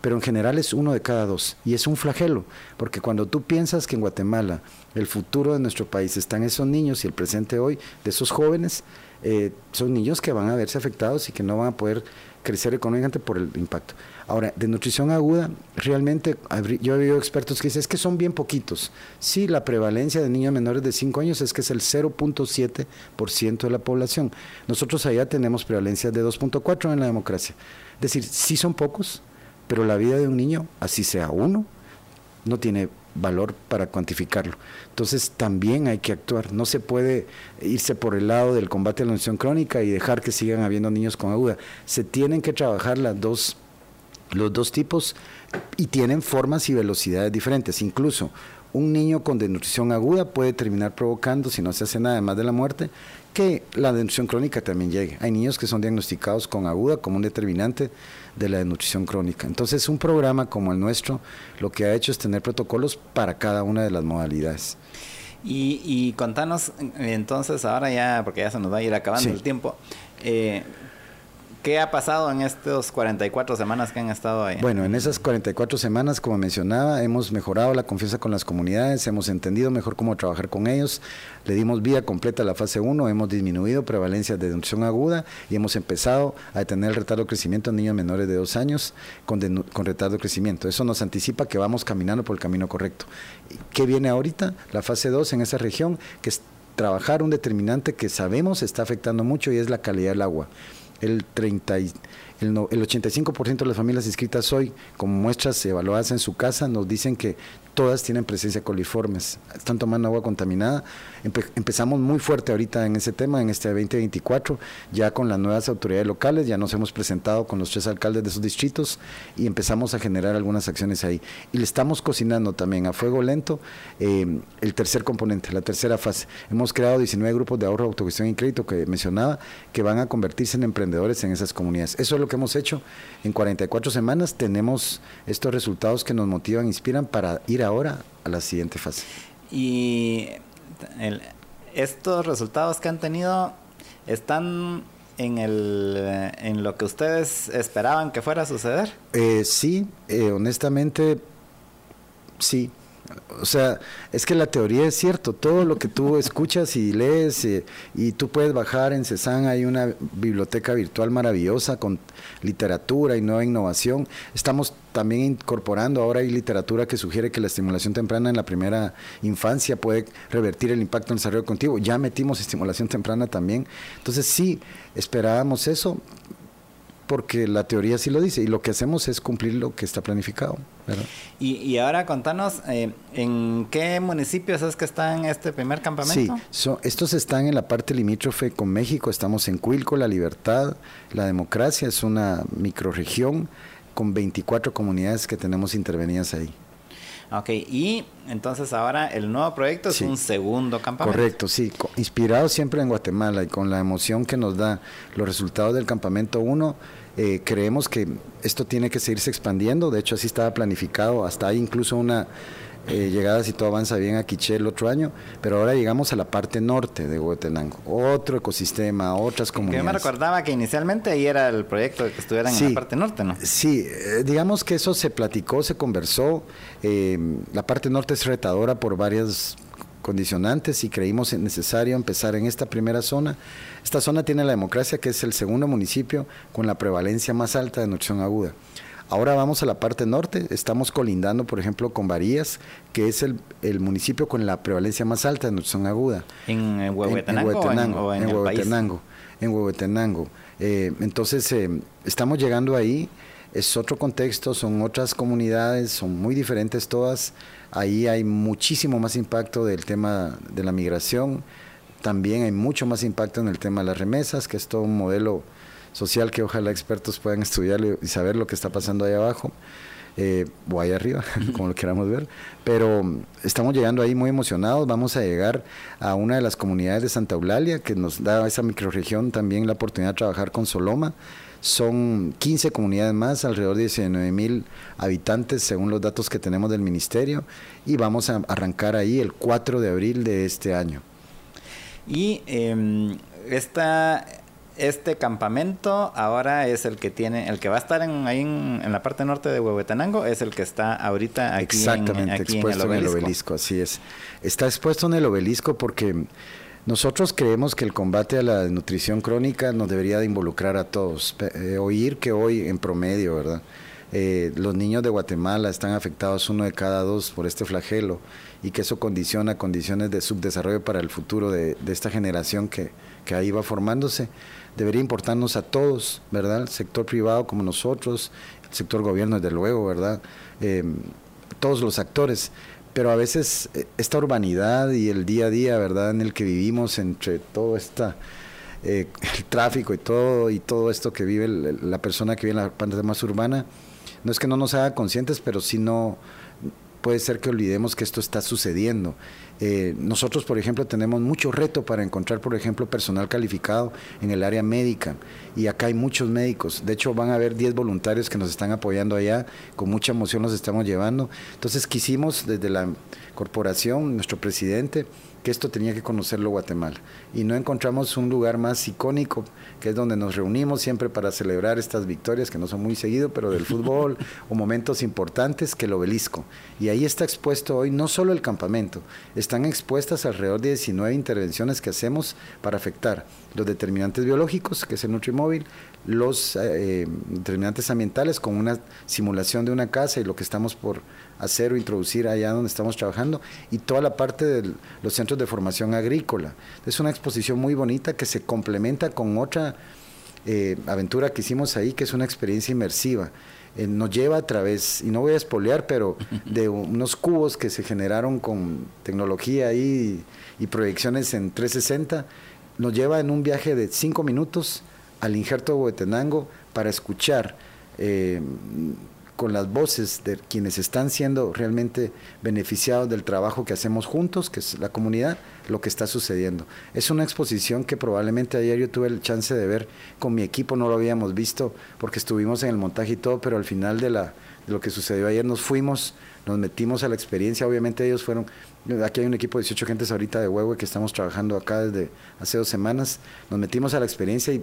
pero en general es uno de cada dos. Y es un flagelo, porque cuando tú piensas que en Guatemala el futuro de nuestro país está en esos niños y el presente hoy de esos jóvenes, eh, son niños que van a verse afectados y que no van a poder crecer económicamente por el impacto. Ahora, de nutrición aguda, realmente yo he oído expertos que dicen es que son bien poquitos. Sí, la prevalencia de niños menores de 5 años es que es el 0.7% de la población. Nosotros allá tenemos prevalencia de 2.4 en la democracia. Es decir, sí son pocos, pero la vida de un niño, así sea uno, no tiene valor para cuantificarlo. Entonces también hay que actuar. No se puede irse por el lado del combate a la nutrición crónica y dejar que sigan habiendo niños con aguda. Se tienen que trabajar las dos, los dos tipos y tienen formas y velocidades diferentes. Incluso un niño con desnutrición aguda puede terminar provocando, si no se hace nada más de la muerte, que la desnutrición crónica también llegue. Hay niños que son diagnosticados con aguda como un determinante de la desnutrición crónica. Entonces, un programa como el nuestro lo que ha hecho es tener protocolos para cada una de las modalidades. Y, contanos, entonces, ahora ya, porque ya se nos va a ir acabando el tiempo, eh, ¿Qué ha pasado en estas 44 semanas que han estado ahí? Bueno, en esas 44 semanas, como mencionaba, hemos mejorado la confianza con las comunidades, hemos entendido mejor cómo trabajar con ellos, le dimos vía completa a la fase 1, hemos disminuido prevalencia de nutrición aguda y hemos empezado a detener el retardo de crecimiento en niños menores de dos años con, con retardo de crecimiento. Eso nos anticipa que vamos caminando por el camino correcto. ¿Qué viene ahorita? La fase 2 en esa región, que es trabajar un determinante que sabemos está afectando mucho y es la calidad del agua el 30 el, el 85% de las familias inscritas hoy, como muestras evaluadas en su casa, nos dicen que todas tienen presencia coliformes, están tomando agua contaminada. empezamos muy fuerte ahorita en ese tema, en este 2024, ya con las nuevas autoridades locales, ya nos hemos presentado con los tres alcaldes de esos distritos y empezamos a generar algunas acciones ahí. Y le estamos cocinando también a fuego lento eh, el tercer componente, la tercera fase. Hemos creado 19 grupos de ahorro, autogestión y crédito que mencionaba, que van a convertirse en emprendedores en esas comunidades. Eso es lo que hemos hecho en 44 semanas. Tenemos estos resultados que nos motivan, inspiran para ir ahora a la siguiente fase. Y estos resultados que han tenido están en, el, en lo que ustedes esperaban que fuera a suceder. Eh, sí, eh, honestamente, sí. O sea, es que la teoría es cierto, todo lo que tú escuchas y lees eh, y tú puedes bajar en CESAN, hay una biblioteca virtual maravillosa con literatura y nueva innovación. Estamos también incorporando, ahora hay literatura que sugiere que la estimulación temprana en la primera infancia puede revertir el impacto en el desarrollo cognitivo. Ya metimos estimulación temprana también. Entonces sí, esperábamos eso, porque la teoría sí lo dice y lo que hacemos es cumplir lo que está planificado. Y, ahora contanos, eh, ¿en qué municipios es que está en este primer campamento? Sí, estos están en la parte limítrofe con México, estamos en Cuilco, La Libertad, La Democracia, es una microregión con 24 comunidades que tenemos intervenidas ahí. Ok, y entonces ahora el nuevo proyecto es un segundo campamento. Correcto, sí, inspirado siempre en Guatemala y con la emoción que nos da los resultados del campamento 1 eh, creemos que esto tiene que seguirse expandiendo, de hecho así estaba planificado, hasta hay incluso una eh, llegada si todo avanza bien a Quiché el otro año, pero ahora llegamos a la parte norte de Huehuetenango, otro ecosistema, otras comunidades. Yo me recordaba que inicialmente ahí era el proyecto de que estuvieran en la parte norte, ¿no? Sí, eh, digamos que eso se platicó, se conversó, la parte norte es retadora por varias condicionantes y creímos necesario empezar en esta primera zona. Esta zona tiene la democracia, que es el segundo municipio con la prevalencia más alta de nutrición aguda. Ahora vamos a la parte norte, estamos colindando, por ejemplo, con Varías, que es el, municipio con la prevalencia más alta de nutrición aguda. ¿En Huehuetenango? En, Huehuetenango. En Huehuetenango. Eh, entonces, eh, estamos llegando ahí es otro contexto, son otras comunidades, son muy diferentes todas. Ahí hay muchísimo más impacto del tema de la migración. También hay mucho más impacto en el tema de las remesas, que es todo un modelo social que ojalá expertos puedan estudiar y saber lo que está pasando ahí abajo. Eh, o ahí arriba, como lo queramos ver. Pero estamos llegando ahí muy emocionados. Vamos a llegar a una de las comunidades de Santa Eulalia, que nos da a esa microregión también la oportunidad de trabajar con Soloma. Son 15 comunidades más, alrededor de 19 mil habitantes según los datos que tenemos del ministerio y vamos a arrancar ahí el 4 de abril de este año. Y eh, esta, este campamento ahora es el que tiene, el que va a estar en, ahí en, la parte norte de Huehuetenango, es el que está ahorita aquí, Exactamente, en, expuesto en el, obelisco. Así es. Está expuesto en el obelisco porque nosotros creemos que el combate a la nutrición crónica nos debería de involucrar a todos. Eh, oír que hoy en promedio, ¿verdad? Eh, los niños de Guatemala están afectados uno de cada dos por este flagelo y que eso condiciona condiciones de subdesarrollo para el futuro de, esta generación que, que, ahí va formándose. Debería importarnos a todos, ¿verdad? El sector privado como nosotros, el sector gobierno desde luego, ¿verdad? Eh, todos los actores pero a veces eh, esta urbanidad y el día a día, ¿verdad?, en el que vivimos entre todo esta eh, el tráfico y todo y todo esto que vive la persona que vive en la parte más urbana, no es que no nos haga conscientes, pero sí no puede ser que olvidemos que esto está sucediendo. Eh, nosotros, por ejemplo, tenemos mucho reto para encontrar, por ejemplo, personal calificado en el área médica. Y acá hay muchos médicos. De hecho, van a haber 10 voluntarios que nos están apoyando allá. Con mucha emoción los estamos llevando. Entonces, quisimos desde la corporación, nuestro presidente, que esto tenía que conocerlo Guatemala. Y no encontramos un lugar más icónico, que es donde nos reunimos siempre para celebrar estas victorias, que no son muy seguido, pero del fútbol, o momentos importantes, que el obelisco. Y ahí está expuesto hoy no solo el campamento, están expuestas alrededor de 19 intervenciones que hacemos para afectar los determinantes biológicos, que es el Nutrimóvil, los eh, determinantes ambientales con una simulación de una casa y lo que estamos por hacer o introducir allá donde estamos trabajando y toda la parte de los centros de formación agrícola. Es una exposición muy bonita que se complementa con otra eh, aventura que hicimos ahí, que es una experiencia inmersiva. Eh, nos lleva a través, y no voy a espolear, pero de unos cubos que se generaron con tecnología ahí y, proyecciones en 360, nos lleva en un viaje de cinco minutos al injerto de Huetenango para escuchar eh, con las voces de quienes están siendo realmente beneficiados del trabajo que hacemos juntos, que es la comunidad, lo que está sucediendo. Es una exposición que probablemente ayer yo tuve el chance de ver con mi equipo, no lo habíamos visto porque estuvimos en el montaje y todo, pero al final de, la, de lo que sucedió ayer nos fuimos, nos metimos a la experiencia, obviamente ellos fueron, aquí hay un equipo de 18 gentes ahorita de Huehue que estamos trabajando acá desde hace dos semanas, nos metimos a la experiencia y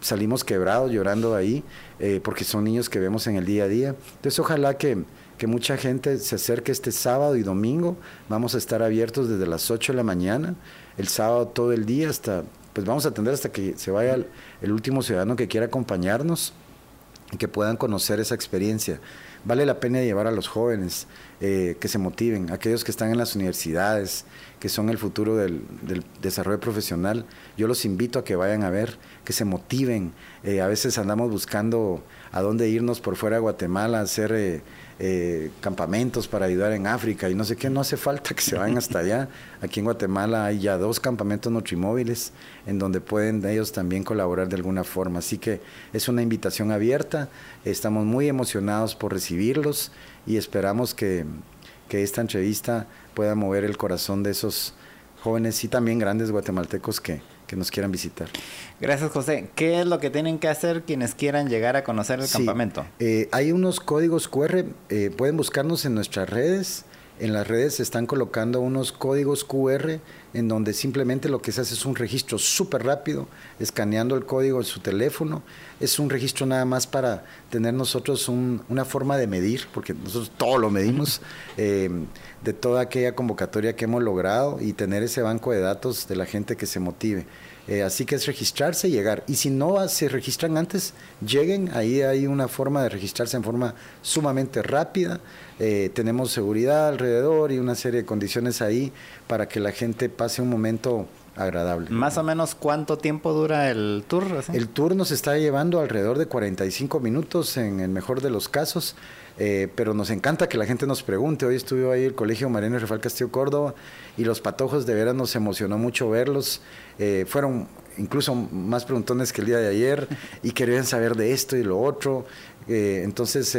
salimos quebrados llorando ahí, eh, porque son niños que vemos en el día a día. Entonces ojalá que, que, mucha gente se acerque este sábado y domingo. Vamos a estar abiertos desde las 8 de la mañana, el sábado todo el día, hasta, pues vamos a atender hasta que se vaya el, último ciudadano que quiera acompañarnos y que puedan conocer esa experiencia. Vale la pena llevar a los jóvenes eh, que se motiven, aquellos que están en las universidades, que son el futuro del, desarrollo profesional. Yo los invito a que vayan a ver, que se motiven. Eh, a veces andamos buscando a dónde irnos por fuera de Guatemala, hacer eh, eh, campamentos para ayudar en África y no sé qué, no hace falta que se vayan hasta allá. Aquí en Guatemala hay ya dos campamentos nutrimóviles en donde pueden ellos también colaborar de alguna forma. Así que es una invitación abierta, estamos muy emocionados por recibirlos y esperamos que, que esta entrevista pueda mover el corazón de esos jóvenes y también grandes guatemaltecos que, que nos quieran visitar. Gracias, José. ¿Qué es lo que tienen que hacer quienes quieran llegar a conocer el campamento? Eh, hay unos códigos QR, eh, pueden buscarnos en nuestras redes. En las redes se están colocando unos códigos QR en donde simplemente lo que se hace es un registro súper rápido, escaneando el código en su teléfono. Es un registro nada más para tener nosotros una forma de medir, porque nosotros todo lo medimos, eh, de toda aquella convocatoria que hemos logrado y tener ese banco de datos de la gente que se motive. Eh, así que es registrarse y llegar. Y si no se registran antes, lleguen. Ahí hay una forma de registrarse en forma sumamente rápida. Eh, tenemos seguridad alrededor y una serie de condiciones ahí para que la gente pase un momento agradable. Más o menos cuánto tiempo dura el tour? El tour nos está llevando alrededor de 45 minutos en el mejor de los casos. Eh, pero nos encanta que la gente nos pregunte. Hoy estuvo ahí el Colegio Mariano Rafael Castillo Córdoba y los patojos de veras nos emocionó mucho verlos. Eh, fueron incluso más preguntones que el día de ayer y querían saber de esto y lo otro. Eh, entonces,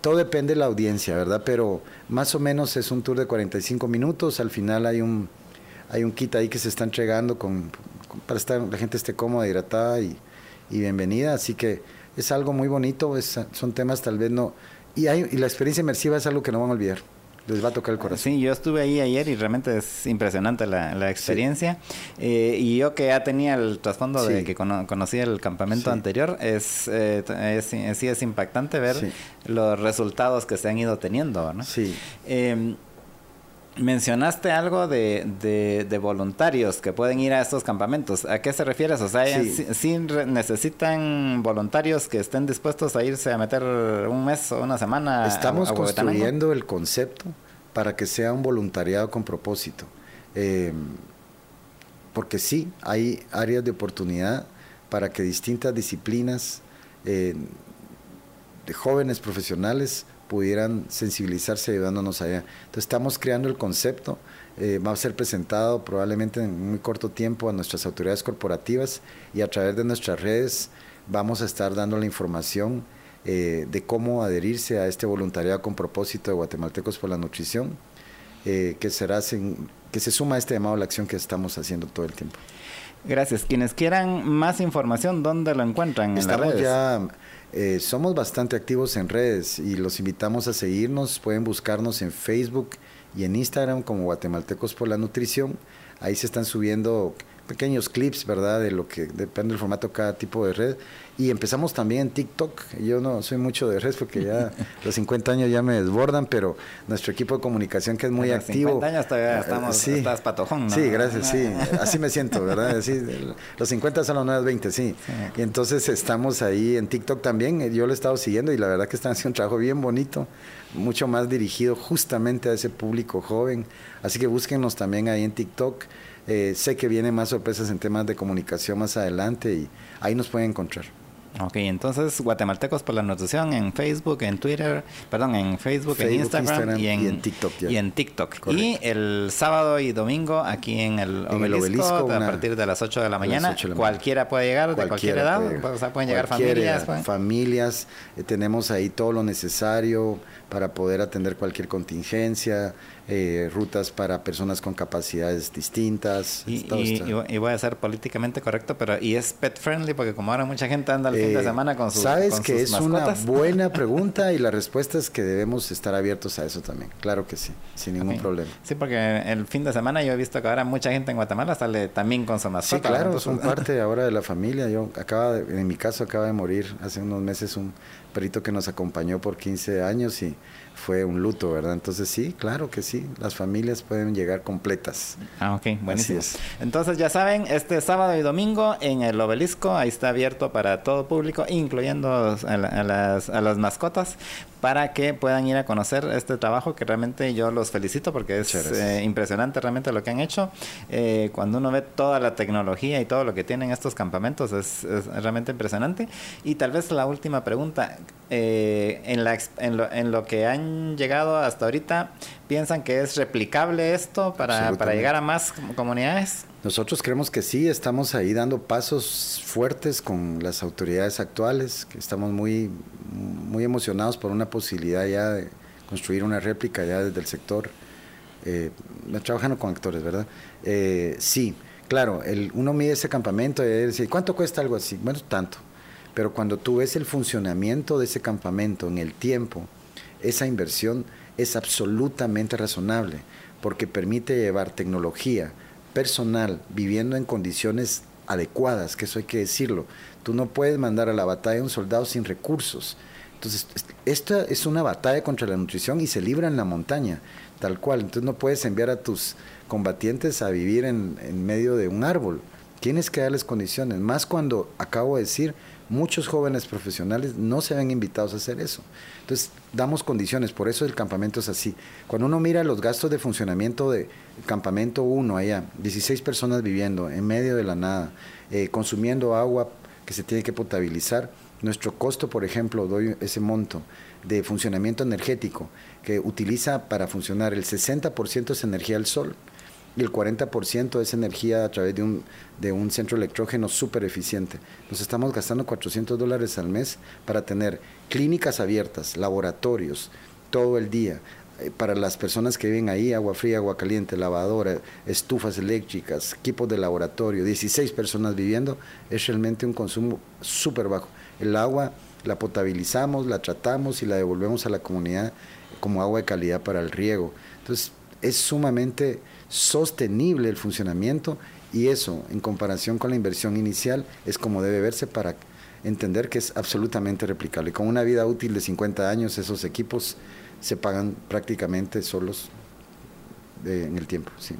todo depende de la audiencia, ¿verdad? Pero más o menos es un tour de 45 minutos. Al final hay un, hay un kit ahí que se está entregando con, para que la gente esté cómoda, hidratada y, y bienvenida. Así que es algo muy bonito. son temas tal vez no y, hay, y la experiencia inmersiva es algo que no van a olvidar. Les va a tocar el corazón. Sí, yo estuve ahí ayer y realmente es impresionante la, experiencia. Eh, y yo que ya tenía el trasfondo de que conocía el campamento anterior, es, eh, es, sí es impactante ver los resultados que se han ido teniendo. ¿no? Sí. Eh, Mencionaste algo de, de, voluntarios que pueden ir a estos campamentos. ¿A qué se refiere? O sea, sí. necesitan voluntarios que estén dispuestos a irse a meter un mes o una semana. Estamos construyendo el concepto para que sea un voluntariado con propósito. Eh, porque sí, hay áreas de oportunidad para que distintas disciplinas eh, de jóvenes profesionales pudieran sensibilizarse ayudándonos allá. Entonces estamos creando el concepto, eh, va a ser presentado probablemente en muy corto tiempo a nuestras autoridades corporativas y a través de nuestras redes vamos a estar dando la información eh, de cómo adherirse a este voluntariado con propósito de Guatemaltecos por la Nutrición, eh, que, será que se suma a este llamado a la acción que estamos haciendo todo el tiempo. Gracias. Quienes quieran más información, ¿dónde lo encuentran? Estamos en ya eh, somos bastante activos en redes y los invitamos a seguirnos. Pueden buscarnos en Facebook y en Instagram como Guatemaltecos por la Nutrición. Ahí se están subiendo pequeños clips, ¿verdad? De lo que depende del formato cada tipo de red. Y empezamos también en TikTok. Yo no soy mucho de redes porque ya los 50 años ya me desbordan, pero nuestro equipo de comunicación que es muy activo. 50 años todavía estamos, sí, estás patojón, ¿no? Sí, gracias, sí. Así me siento, ¿verdad? los 50 son los nuevos 20, sí. Y entonces estamos ahí en TikTok también. Yo lo he estado siguiendo y la verdad que están haciendo un trabajo bien bonito, mucho más dirigido justamente a ese público joven. Así que búsquenos también ahí en TikTok. Eh, sé que vienen más sorpresas en temas de comunicación más adelante y ahí nos pueden encontrar. Ok, entonces Guatemaltecos por la Nutrición en Facebook, en Twitter, perdón, en Facebook, en Instagram, y, en, TikTok. Y en TikTok. Y el sábado y domingo aquí en el obelisco, a partir de las 8 de la mañana. cualquiera puede llegar, de cualquier edad. o sea, pueden llegar familias. Familias, eh, tenemos ahí todo lo necesario para poder atender cualquier contingencia. Eh, rutas para personas con capacidades distintas. Y, voy a ser políticamente correcto, pero ¿y es pet friendly? Porque como ahora mucha gente anda el fin de eh, semana con sus Sabes que es una buena pregunta y la respuesta es que debemos estar abiertos a eso también. Claro que sí, sin ningún problema. Sí, porque el fin de semana yo he visto que ahora mucha gente en Guatemala sale también con su mascota. Sí, claro, son parte ahora de la familia. Yo acaba en mi caso acaba de morir hace unos meses un perito que nos acompañó por 15 años y fue un luto, ¿verdad? Entonces sí, claro que sí, las familias pueden llegar completas. Ah, ok, buenísimo. Entonces ya saben, este sábado y domingo en el obelisco, ahí está abierto para todo público, incluyendo a, las, a las mascotas, para que puedan ir a conocer este trabajo que realmente yo los felicito porque es eh, impresionante realmente lo que han hecho. Eh, cuando uno ve toda la tecnología y todo lo que tienen estos campamentos es, realmente impresionante. Y tal vez la última pregunta, eh, en, la, en, lo, en, lo, que han llegado hasta ahorita, ¿piensan que es replicable esto para, para llegar a más comunidades? Nosotros creemos que sí, estamos ahí dando pasos fuertes con las autoridades actuales, que estamos muy, muy emocionados por una posibilidad ya de construir una réplica ya desde el sector, eh, trabajando con actores, ¿verdad? Eh, sí, claro, el, uno mide ese campamento y dice, ¿cuánto cuesta algo así? Bueno, tanto. Pero cuando tú ves el funcionamiento de ese campamento en el tiempo, esa inversión es absolutamente razonable, porque permite llevar tecnología, personal viviendo en condiciones adecuadas, que eso hay que decirlo. Tú no puedes mandar a la batalla a un soldado sin recursos. Entonces, esta es una batalla contra la nutrición y se libra en la montaña, tal cual. Entonces no puedes enviar a tus combatientes a vivir en, en medio de un árbol Tienes que darles condiciones, más cuando acabo de decir, muchos jóvenes profesionales no se ven invitados a hacer eso. Entonces, damos condiciones, por eso el campamento es así. Cuando uno mira los gastos de funcionamiento de campamento 1 allá, 16 personas viviendo en medio de la nada, eh, consumiendo agua que se tiene que potabilizar, nuestro costo, por ejemplo, doy ese monto de funcionamiento energético que utiliza para funcionar el 60% es energía del sol el 40% es energía a través de un, de un centro electrógeno súper eficiente. Nos estamos gastando 400 dólares al mes para tener clínicas abiertas, laboratorios, todo el día. Eh, para las personas que viven ahí, agua fría, agua caliente, lavadora, estufas eléctricas, equipos de laboratorio, 16 personas viviendo, es realmente un consumo súper bajo. El agua la potabilizamos, la tratamos y la devolvemos a la comunidad como agua de calidad para el riego. Entonces, es sumamente sostenible el funcionamiento y eso, en comparación con la inversión inicial, es como debe verse para entender que es absolutamente replicable. Con una vida útil de 50 años, esos equipos se pagan prácticamente solos en el tiempo. Sí.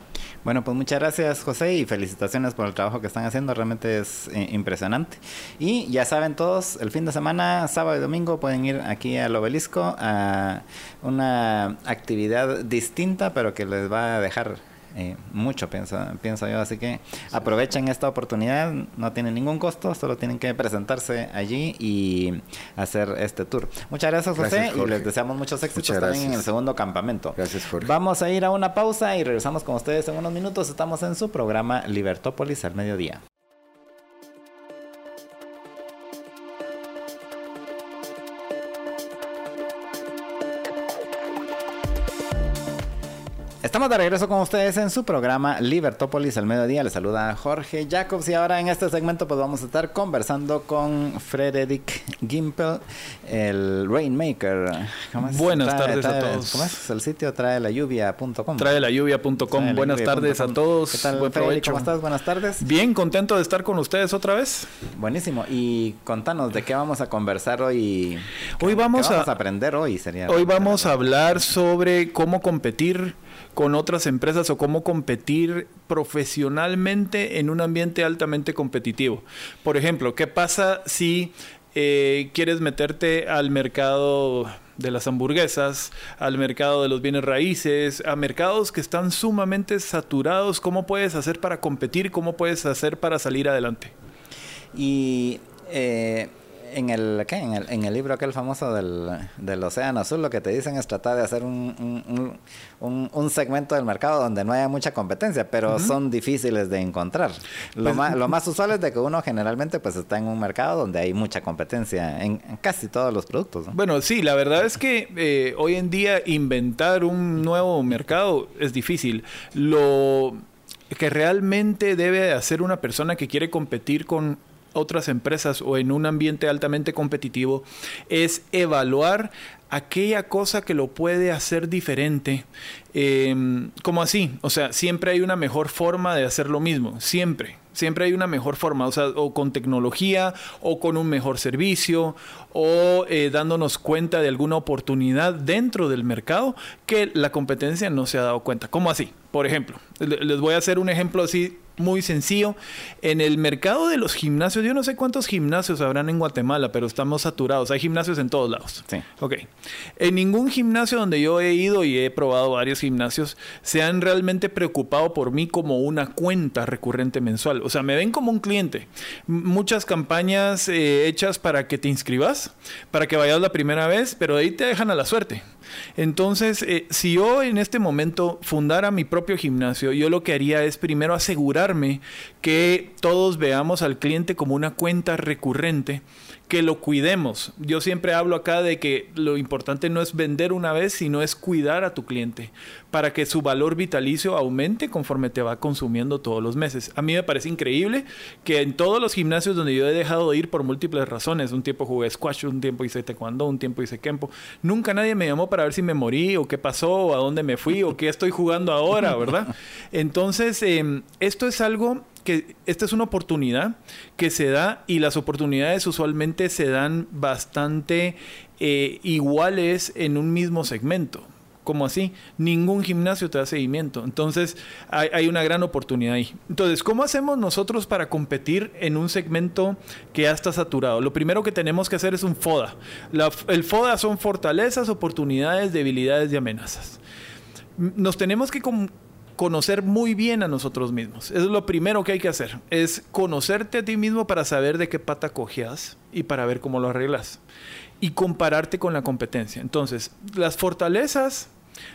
Bueno, pues muchas gracias José y felicitaciones por el trabajo que están haciendo, realmente es eh, impresionante. Y ya saben todos, el fin de semana, sábado y domingo, pueden ir aquí al obelisco a una actividad distinta, pero que les va a dejar eh, mucho, pienso, pienso yo. Así que aprovechen esta oportunidad, no tiene ningún costo, solo tienen que presentarse allí y hacer este tour. Muchas gracias, José, y les deseamos muchos éxitos también en el segundo campamento. Gracias, Jorge. Vamos a ir a una pausa y regresamos con ustedes en unos minutos. Estamos en su programa Libertópolis al mediodía. Estamos de regreso con ustedes en su programa Libertópolis al mediodía. Les saluda Jorge Jacobs y ahora en este segmento pues vamos a estar conversando con Frederick Gimpel, el Rainmaker. Buenas tardes a todos. ¿Cómo es? El sitio trae la lluvia.com. Trae la lluvia.com. Buenas tardes a todos. ¿Qué tal, Buen provecho. ¿Cómo estás? Buenas tardes. Bien, contento de estar con ustedes otra vez. Buenísimo. Y contanos de qué vamos a conversar hoy. Hoy vamos, a, aprender hoy sería. Hoy vamos a hablar sobre cómo competir con otras empresas o cómo competir profesionalmente en un ambiente altamente competitivo. Por ejemplo, ¿qué pasa si eh, quieres meterte al mercado de las hamburguesas, al mercado de los bienes raíces, a mercados que están sumamente saturados? ¿Cómo puedes hacer para competir? ¿Cómo puedes hacer para salir adelante? Y eh, en el, ¿qué? En el, en el libro aquel famoso del, del, Océano Azul, lo que te dicen es tratar de hacer un, un, un, segmento del mercado donde no haya mucha competencia, pero son difíciles de encontrar. Lo, pues, más, lo más usual es de que uno generalmente pues está en un mercado donde hay mucha competencia en, casi todos los productos. Bueno, sí, la verdad es que eh, hoy en día inventar un nuevo mercado es difícil. Lo que realmente debe hacer una persona que quiere competir con otras empresas o en un ambiente altamente competitivo es evaluar aquella cosa que lo puede hacer diferente. Eh, como así, o sea, siempre hay una mejor forma de hacer lo mismo, siempre. Siempre hay una mejor forma, o sea, o con tecnología, o con un mejor servicio, o eh, dándonos cuenta de alguna oportunidad dentro del mercado que la competencia no se ha dado cuenta. ¿Cómo así? Por ejemplo, les voy a hacer un ejemplo así muy sencillo. En el mercado de los gimnasios, yo no sé cuántos gimnasios habrán en Guatemala, pero estamos saturados. Hay gimnasios en todos lados. Sí. Ok. En ningún gimnasio donde yo he ido y he probado varios gimnasios, se han realmente preocupado por mí como una cuenta recurrente mensual. O sea, me ven como un cliente. muchas campañas eh, hechas para que te inscribas, para que vayas la primera vez, pero ahí te dejan a la suerte. Entonces, eh, si yo en este momento fundara mi propio gimnasio, yo lo que haría es primero asegurarme que todos veamos al cliente como una cuenta recurrente que lo cuidemos. Yo siempre hablo acá de que lo importante no es vender una vez, sino es cuidar a tu cliente para que su valor vitalicio aumente conforme te va consumiendo todos los meses. A mí me parece increíble que en todos los gimnasios donde yo he dejado de ir por múltiples razones, un tiempo jugué squash, un tiempo hice taekwondo, un tiempo hice kempo, nunca nadie me llamó para ver si me morí o qué pasó o a dónde me fui o qué estoy jugando ahora, ¿verdad? Entonces, em, esto es algo que esta es una oportunidad que se da y las oportunidades usualmente se dan bastante eh, iguales en un mismo segmento. ¿Cómo así? Ningún gimnasio te da seguimiento. Entonces, hay, una gran oportunidad ahí. Entonces, ¿cómo hacemos nosotros para competir en un segmento que ya está saturado? Lo primero que tenemos que hacer es un FODA. el FODA son fortalezas, oportunidades, debilidades y amenazas. Nos tenemos que conocer muy bien a nosotros mismos. Eso es lo primero que hay que hacer. Es conocerte a ti mismo para saber de qué pata cojeas y para ver cómo lo arreglas. Y compararte con la competencia. Entonces, las fortalezas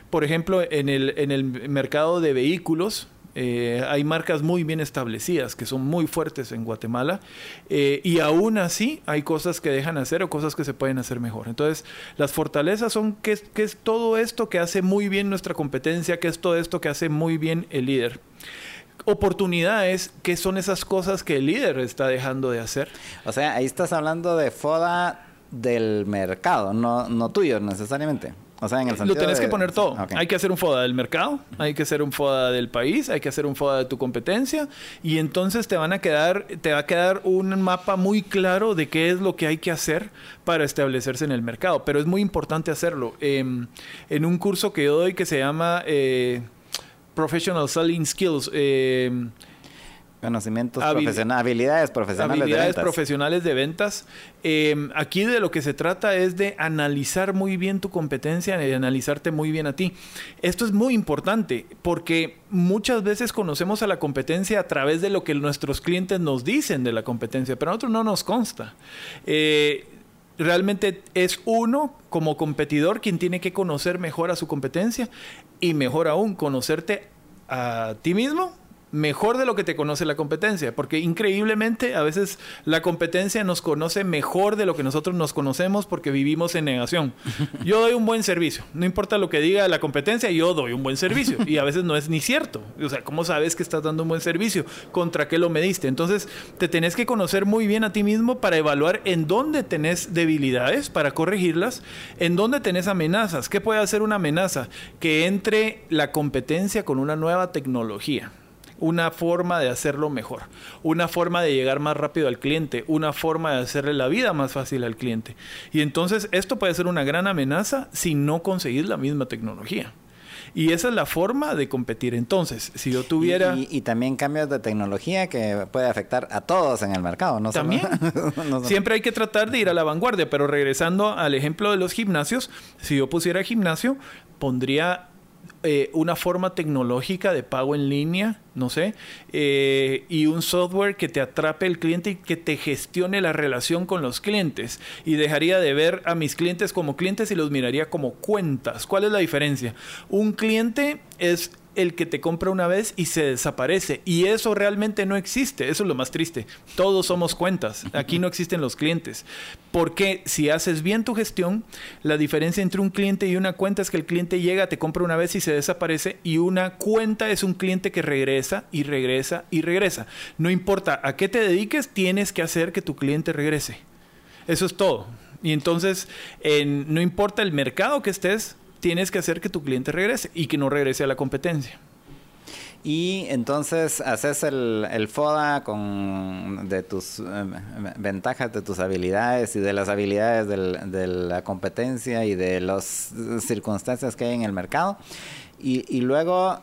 por ejemplo, en el, en el mercado de vehículos, eh, hay marcas muy bien establecidas que son muy fuertes en Guatemala eh, y aún así hay cosas que dejan hacer o cosas que se pueden hacer mejor. Entonces, las fortalezas son qué es todo esto que hace muy bien nuestra competencia, qué es todo esto que hace muy bien el líder oportunidades, ¿qué son esas cosas que el líder está dejando de hacer? O sea, ahí estás hablando de FODA del mercado, no, no tuyo necesariamente. O sea, en el Lo tenés que poner todo. Hay que hacer un FODA del mercado, hay que hacer un FODA del país, hay que hacer un FODA de tu competencia y entonces te van a quedar, te va a quedar un mapa muy claro de qué es lo que hay que hacer para establecerse en el mercado. Pero es muy importante hacerlo. Em, en un curso que yo doy que se llama eh, Professional Selling Skills, eh, Conocimientos profesionales, habilidades profesionales habilidades de ventas. profesionales de ventas. Em, aquí de lo que se trata es de analizar muy bien tu competencia y analizarte muy bien a ti. Esto es muy importante porque muchas veces conocemos a la competencia a través de lo que nuestros clientes nos dicen de la competencia, pero a nosotros no nos consta. Eh, realmente es uno como competidor quien tiene que conocer mejor a su competencia y mejor aún conocerte a ti mismo mejor de lo que te conoce la competencia, porque increíblemente a veces la competencia nos conoce mejor de lo que nosotros nos conocemos porque vivimos en negación. Yo doy un buen servicio, no importa lo que diga la competencia, yo doy un buen servicio y a veces no es ni cierto. O sea, ¿cómo sabes que estás dando un buen servicio? ¿Contra qué lo mediste? Entonces, te tenés que conocer muy bien a ti mismo para evaluar en dónde tenés debilidades para corregirlas, en dónde tenés amenazas. ¿Qué puede hacer una amenaza? Que entre la competencia con una nueva tecnología una forma de hacerlo mejor, una forma de llegar más rápido al cliente, una forma de hacerle la vida más fácil al cliente. Y entonces esto puede ser una gran amenaza si no conseguís la misma tecnología. Y esa es la forma de competir. Entonces, si yo tuviera... Y, también cambios de tecnología que puede afectar a todos en el mercado, ¿no? También. Siempre hay que tratar de ir a la vanguardia, pero regresando al ejemplo de los gimnasios, si yo pusiera gimnasio, pondría eh, una forma tecnológica de pago en línea, no sé, eh, y un software que te atrape el cliente y que te gestione la relación con los clientes. Y dejaría de ver a mis clientes como clientes y los miraría como cuentas. ¿Cuál es la diferencia? Un cliente es el que te compra una vez y se desaparece. Y eso realmente no existe. Eso es lo más triste. Todos somos cuentas. Aquí no existen los clientes. Porque si haces bien tu gestión, la diferencia entre un cliente y una cuenta es que el cliente llega, te compra una vez y se desaparece. Y una cuenta es un cliente que regresa y regresa y regresa. No importa a qué te dediques, tienes que hacer que tu cliente regrese. Eso es todo. Y entonces, no importa el mercado que estés, tienes que hacer que tu cliente regrese y que no regrese a la competencia. Y entonces haces el, el FODA con, de tus eh, ventajas, de tus habilidades y de las habilidades de la competencia y de las circunstancias que hay en el mercado. Y, luego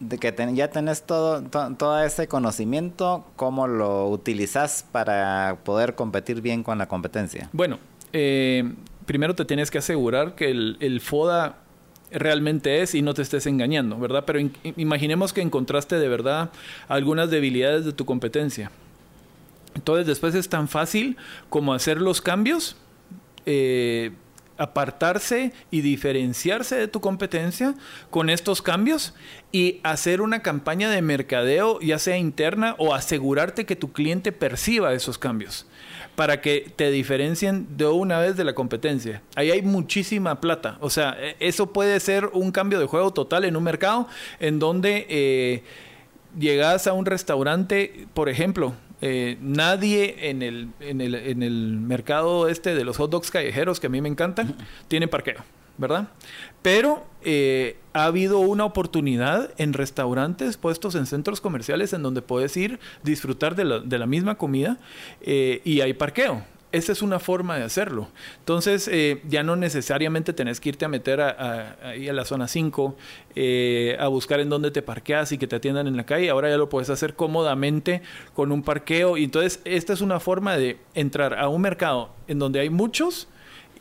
de que ya tenés todo, todo ese conocimiento, ¿cómo lo utilizas para poder competir bien con la competencia? Bueno, eh, primero te tienes que asegurar que el, FODA realmente es y no te estés engañando, ¿verdad? Pero imaginemos que encontraste de verdad algunas debilidades de tu competencia. Entonces después es tan fácil como hacer los cambios, eh, apartarse y diferenciarse de tu competencia con estos cambios y hacer una campaña de mercadeo, ya sea interna o asegurarte que tu cliente perciba esos cambios para que te diferencien de una vez de la competencia. Ahí hay muchísima plata. O sea, e, eso puede ser un cambio de juego total en un mercado en donde eh, llegas a un restaurante, por ejemplo, eh, nadie en el, en, el, en el mercado este de los hot dogs callejeros, que a mí me encantan, tiene parqueo. ¿Verdad? Pero eh, ha habido una oportunidad en restaurantes puestos en centros comerciales en donde puedes ir, disfrutar de la, misma comida eh, y hay parqueo. Esa es una forma de hacerlo. Entonces, eh, ya no necesariamente tenés que irte a meter a, ahí a la zona 5, eh, a buscar en dónde te parqueas y que te atiendan en la calle. Ahora ya lo puedes hacer cómodamente con un parqueo. Y entonces, esta es una forma de entrar a un mercado en donde hay muchos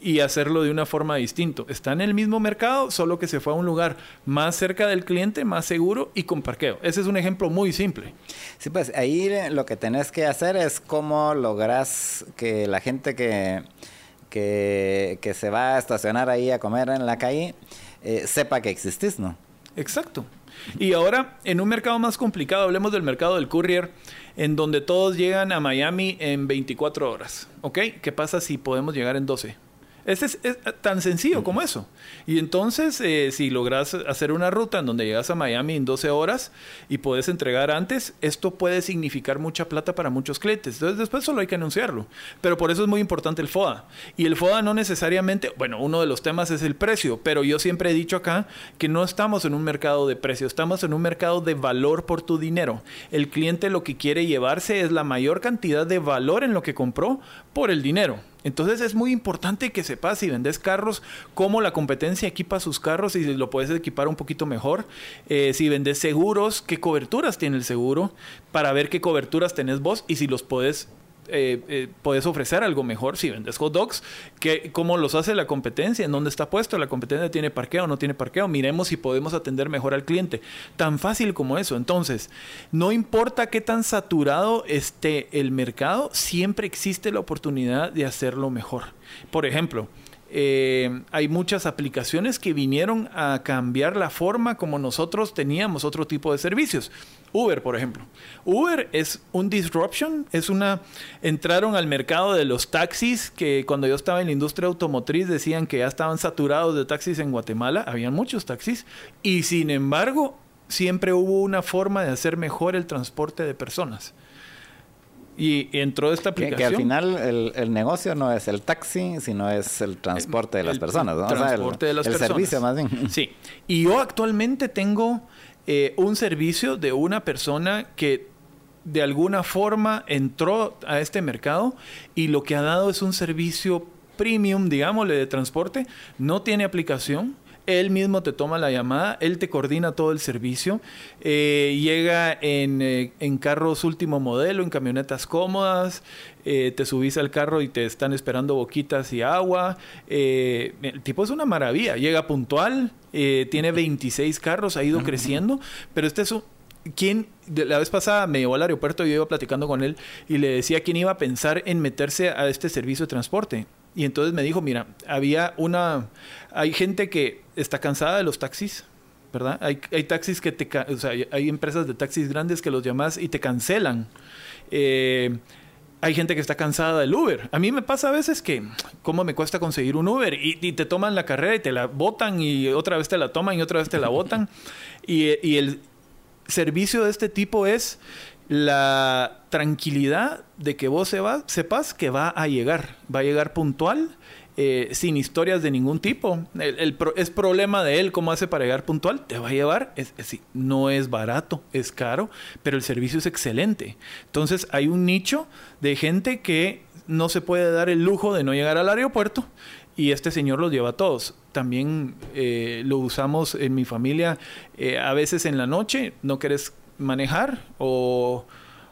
y hacerlo de una forma distinta. Está en el mismo mercado, solo que se fue a un lugar más cerca del cliente, más seguro y con parqueo. Ese es un ejemplo muy simple. Sí, pues ahí lo que tenés que hacer es cómo logras que la gente que, que, se va a estacionar ahí a comer en la calle eh, sepa que existís, ¿no? Exacto. Y ahora, en un mercado más complicado, hablemos del mercado del courier, en donde todos llegan a Miami en 24 horas. ¿Ok? ¿Qué pasa si podemos llegar en 12? Es, es, tan sencillo como eso. Y entonces, eh, si logras hacer una ruta en donde llegas a Miami en 12 horas y puedes entregar antes, esto puede significar mucha plata para muchos clientes. Entonces, después solo hay que anunciarlo. Pero por eso es muy importante el FOA. Y el FOA no necesariamente, bueno, uno de los temas es el precio, pero yo siempre he dicho acá que no estamos en un mercado de precio, estamos en un mercado de valor por tu dinero. El cliente lo que quiere llevarse es la mayor cantidad de valor en lo que compró por el dinero. Entonces es muy importante que sepas si vendes carros, cómo la competencia equipa sus carros y si lo puedes equipar un poquito mejor. Eh, si vendes seguros, qué coberturas tiene el seguro, para ver qué coberturas tenés vos y si los puedes eh, eh, puedes ofrecer algo mejor si vendes hot dogs, que, cómo los hace la competencia, en dónde está puesto, la competencia tiene parqueo no tiene parqueo, miremos si podemos atender mejor al cliente. Tan fácil como eso. Entonces, no importa qué tan saturado esté el mercado, siempre existe la oportunidad de hacerlo mejor. Por ejemplo, eh, hay muchas aplicaciones que vinieron a cambiar la forma como nosotros teníamos otro tipo de servicios. Uber, por ejemplo. Uber es un disruption, es una... Entraron al mercado de los taxis, que cuando yo estaba en la industria automotriz decían que ya estaban saturados de taxis en Guatemala, habían muchos taxis, y sin embargo siempre hubo una forma de hacer mejor el transporte de personas. Y entró esta aplicación. Que, al final el, negocio no es el taxi, sino es el transporte de las personas. ¿no? Transporte de las personas. El servicio más bien. Sí. Y yo actualmente tengo eh, un servicio de una persona que de alguna forma entró a este mercado y lo que ha dado es un servicio premium, digámosle, de transporte. No tiene aplicación él mismo te toma la llamada, él te coordina todo el servicio, eh, llega eh, en, carros último modelo, en camionetas cómodas, eh, te subís al carro y te están esperando boquitas y agua. el tipo es una maravilla, llega puntual, tiene 26 carros, ha ido creciendo, pero este es un... ¿Quién, la vez pasada me llevó al aeropuerto y yo iba platicando con él y le decía quién iba a pensar en meterse a este servicio de transporte. Y entonces me dijo, mira, había una, hay gente que está cansada de los taxis, ¿verdad? Hay, hay taxis que te, o sea, hay empresas de taxis grandes que los llamas y te cancelan. Eh, hay gente que está cansada del Uber. A mí me pasa a veces que, ¿cómo me cuesta conseguir un Uber? Y, te toman la carrera y te la botan y otra vez te la toman y otra vez te la botan. y, y el servicio de este tipo es la tranquilidad de que vos se va, sepas que va a llegar, va a llegar puntual, eh, sin historias de ningún tipo. El, es problema de él cómo hace para llegar puntual, te va a llevar, es, no es barato, es caro, pero el servicio es excelente. Entonces hay un nicho de gente que no se puede dar el lujo de no llegar al aeropuerto y este señor los lleva a todos. También eh, lo usamos en mi familia eh, a veces en la noche, no querés manejar o,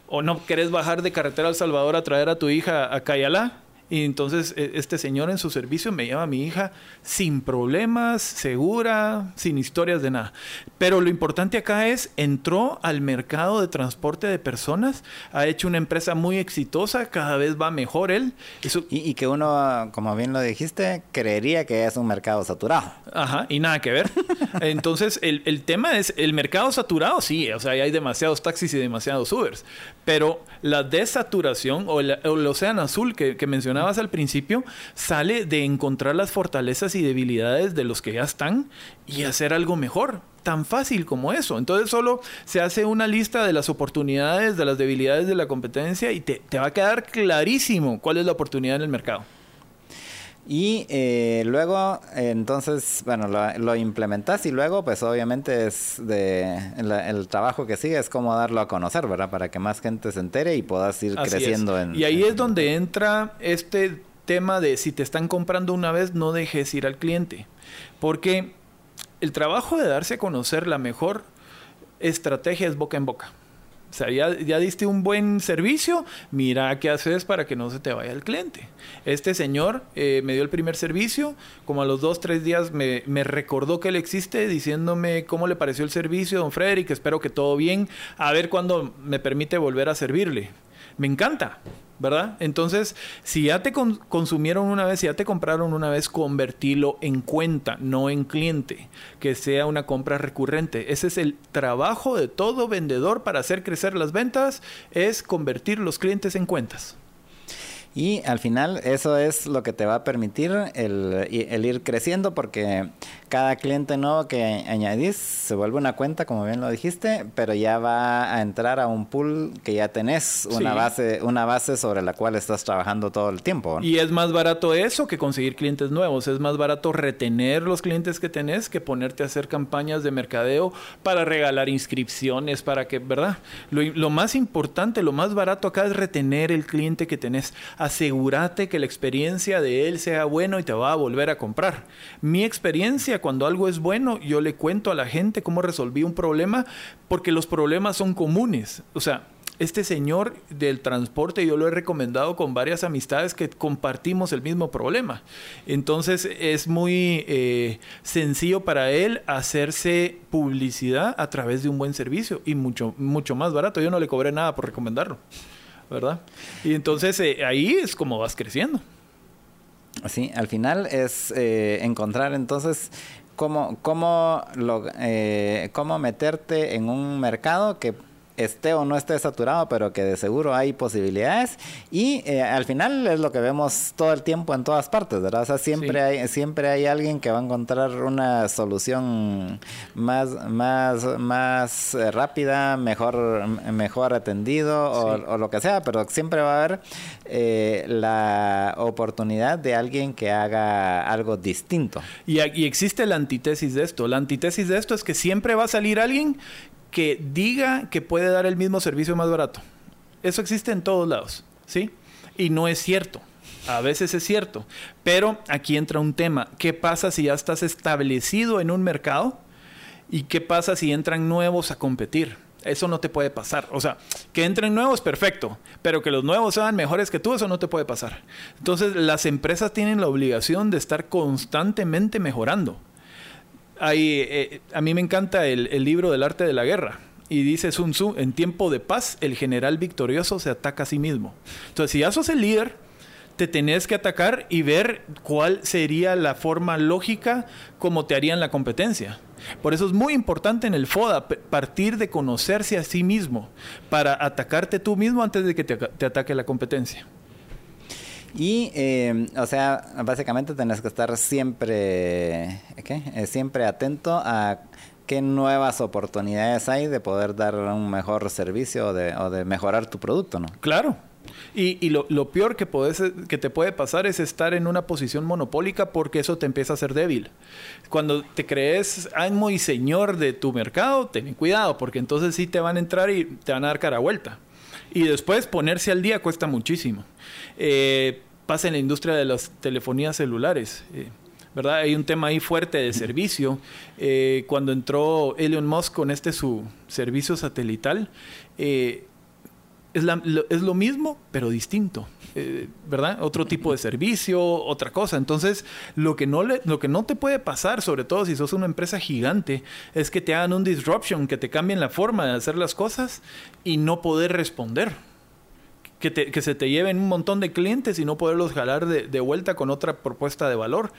o no querés bajar de carretera al Salvador a traer a tu hija a Cayalá y entonces e, este señor en su servicio me lleva a mi hija sin problemas, segura, sin historias de nada. Pero lo importante acá es, entró al mercado de transporte de personas, ha hecho una empresa muy exitosa, cada vez va mejor él. Y, que uno, como bien lo dijiste, creería que es un mercado saturado. Ajá, y nada que ver. Entonces el, el tema es, el mercado saturado, sí, o sea, hay demasiados taxis y demasiados Ubers, pero la desaturación o el, océano azul que, que mencionabas al principio sale de encontrar las fortalezas y debilidades de los que ya están y hacer algo mejor. Tan fácil como eso. Entonces solo se hace una lista de las oportunidades, de las debilidades de la competencia y te, te va a quedar clarísimo cuál es la oportunidad en el mercado. Y eh, luego, entonces, bueno, lo, implementas y luego, pues obviamente es de el, trabajo que sigue es cómo darlo a conocer, ¿verdad? Para que más gente se entere y puedas ir creciendo. En, y ahí es donde entra este tema de si te están comprando una vez, no dejes ir al cliente. Porque el trabajo de darse a conocer la mejor estrategia es boca en boca. O sea, ya, diste un buen servicio, mira qué haces para que no se te vaya el cliente. Este señor eh, me dio el primer servicio, como a los dos, tres días me, me, recordó que él existe, diciéndome cómo le pareció el servicio, don Frederick, espero que todo bien, a ver cuándo me permite volver a servirle. Me encanta, ¿verdad? Entonces, si ya te consumieron una vez, si ya te compraron una vez, convertirlo en cuenta, no en cliente, que sea una compra recurrente. Ese es el trabajo de todo vendedor para hacer crecer las ventas, es convertir los clientes en cuentas. Y al final eso es lo que te va a permitir el ir creciendo porque cada cliente nuevo que añadís se vuelve una cuenta, como bien lo dijiste, pero ya va a entrar a un pool que ya tenés una base, una base sobre la cual estás trabajando todo el tiempo. Y es más barato eso que conseguir clientes nuevos. Es más barato retener los clientes que tenés que ponerte a hacer campañas de mercadeo para regalar inscripciones, para que, ¿verdad? Lo, lo más importante, lo más barato acá es retener el cliente que tenés. Asegúrate que la experiencia de él sea bueno y te va a volver a comprar. Mi experiencia cuando algo es bueno, yo le cuento a la gente cómo resolví un problema, porque los problemas son comunes. O sea, este señor del transporte yo lo he recomendado con varias amistades que compartimos el mismo problema. Entonces es muy eh, sencillo para él hacerse publicidad a través de un buen servicio y mucho, mucho más barato. Yo no le cobré nada por recomendarlo, ¿verdad? Y entonces eh, ahí es como vas creciendo. Sí, al final es eh, encontrar entonces cómo, cómo, lo, eh, cómo meterte en un mercado que esté o no esté saturado, pero que de seguro hay posibilidades. Y eh, al final es lo que vemos todo el tiempo en todas partes, ¿verdad? O sea, siempre, hay, siempre hay alguien que va a encontrar una solución más, más, más eh, rápida, mejor, mejor atendido o, lo que sea, pero siempre va a haber eh, la oportunidad de alguien que haga algo distinto. Y, y existe la antítesis de esto. La antítesis de esto es que siempre va a salir alguien que diga que puede dar el mismo servicio más barato. Eso existe en todos lados, ¿sí? Y no es cierto. A veces es cierto. Pero aquí entra un tema. ¿Qué pasa si ya estás establecido en un mercado? ¿Y qué pasa si entran nuevos a competir? Eso no te puede pasar. O sea, que entren nuevos, perfecto. Pero que los nuevos sean mejores que tú, eso no te puede pasar. Entonces, las empresas tienen la obligación de estar constantemente mejorando. Eh, a mí me encanta el, libro del arte de la guerra. Y dice Sun Tzu, en tiempo de paz, el general victorioso se ataca a sí mismo. Entonces, si ya sos el líder, te tenés que atacar y ver cuál sería la forma lógica como te harían la competencia. Por eso es muy importante en el FODA partir de conocerse a sí mismo para atacarte tú mismo antes de que te ataque la competencia. Y, eh, o sea, básicamente tenés que estar siempre, ¿qué? Eh, siempre atento a qué nuevas oportunidades hay de poder dar un mejor servicio o de, o de mejorar tu producto, ¿no? Claro. Y, y lo, lo, peor que, podés, que te puede pasar es estar en una posición monopólica porque eso te empieza a hacer débil. Cuando te crees amo y señor de tu mercado, ten cuidado porque entonces sí te van a entrar y te van a dar cara vuelta. Y después ponerse al día cuesta muchísimo. Eh, pasa en la industria de las telefonías celulares. Eh, ¿verdad? Hay un tema ahí fuerte de servicio. Eh, cuando entró Elon Musk con este su servicio satelital, eh, es, lo, mismo, pero distinto, ¿verdad? Otro tipo de servicio, otra cosa. Entonces, lo que, no lo que no te puede pasar, sobre todo si sos una empresa gigante, es que te hagan un disruption, que te cambien la forma de hacer las cosas y no poder responder que, se te lleven un montón de clientes y no poderlos jalar de, vuelta con otra propuesta de valor.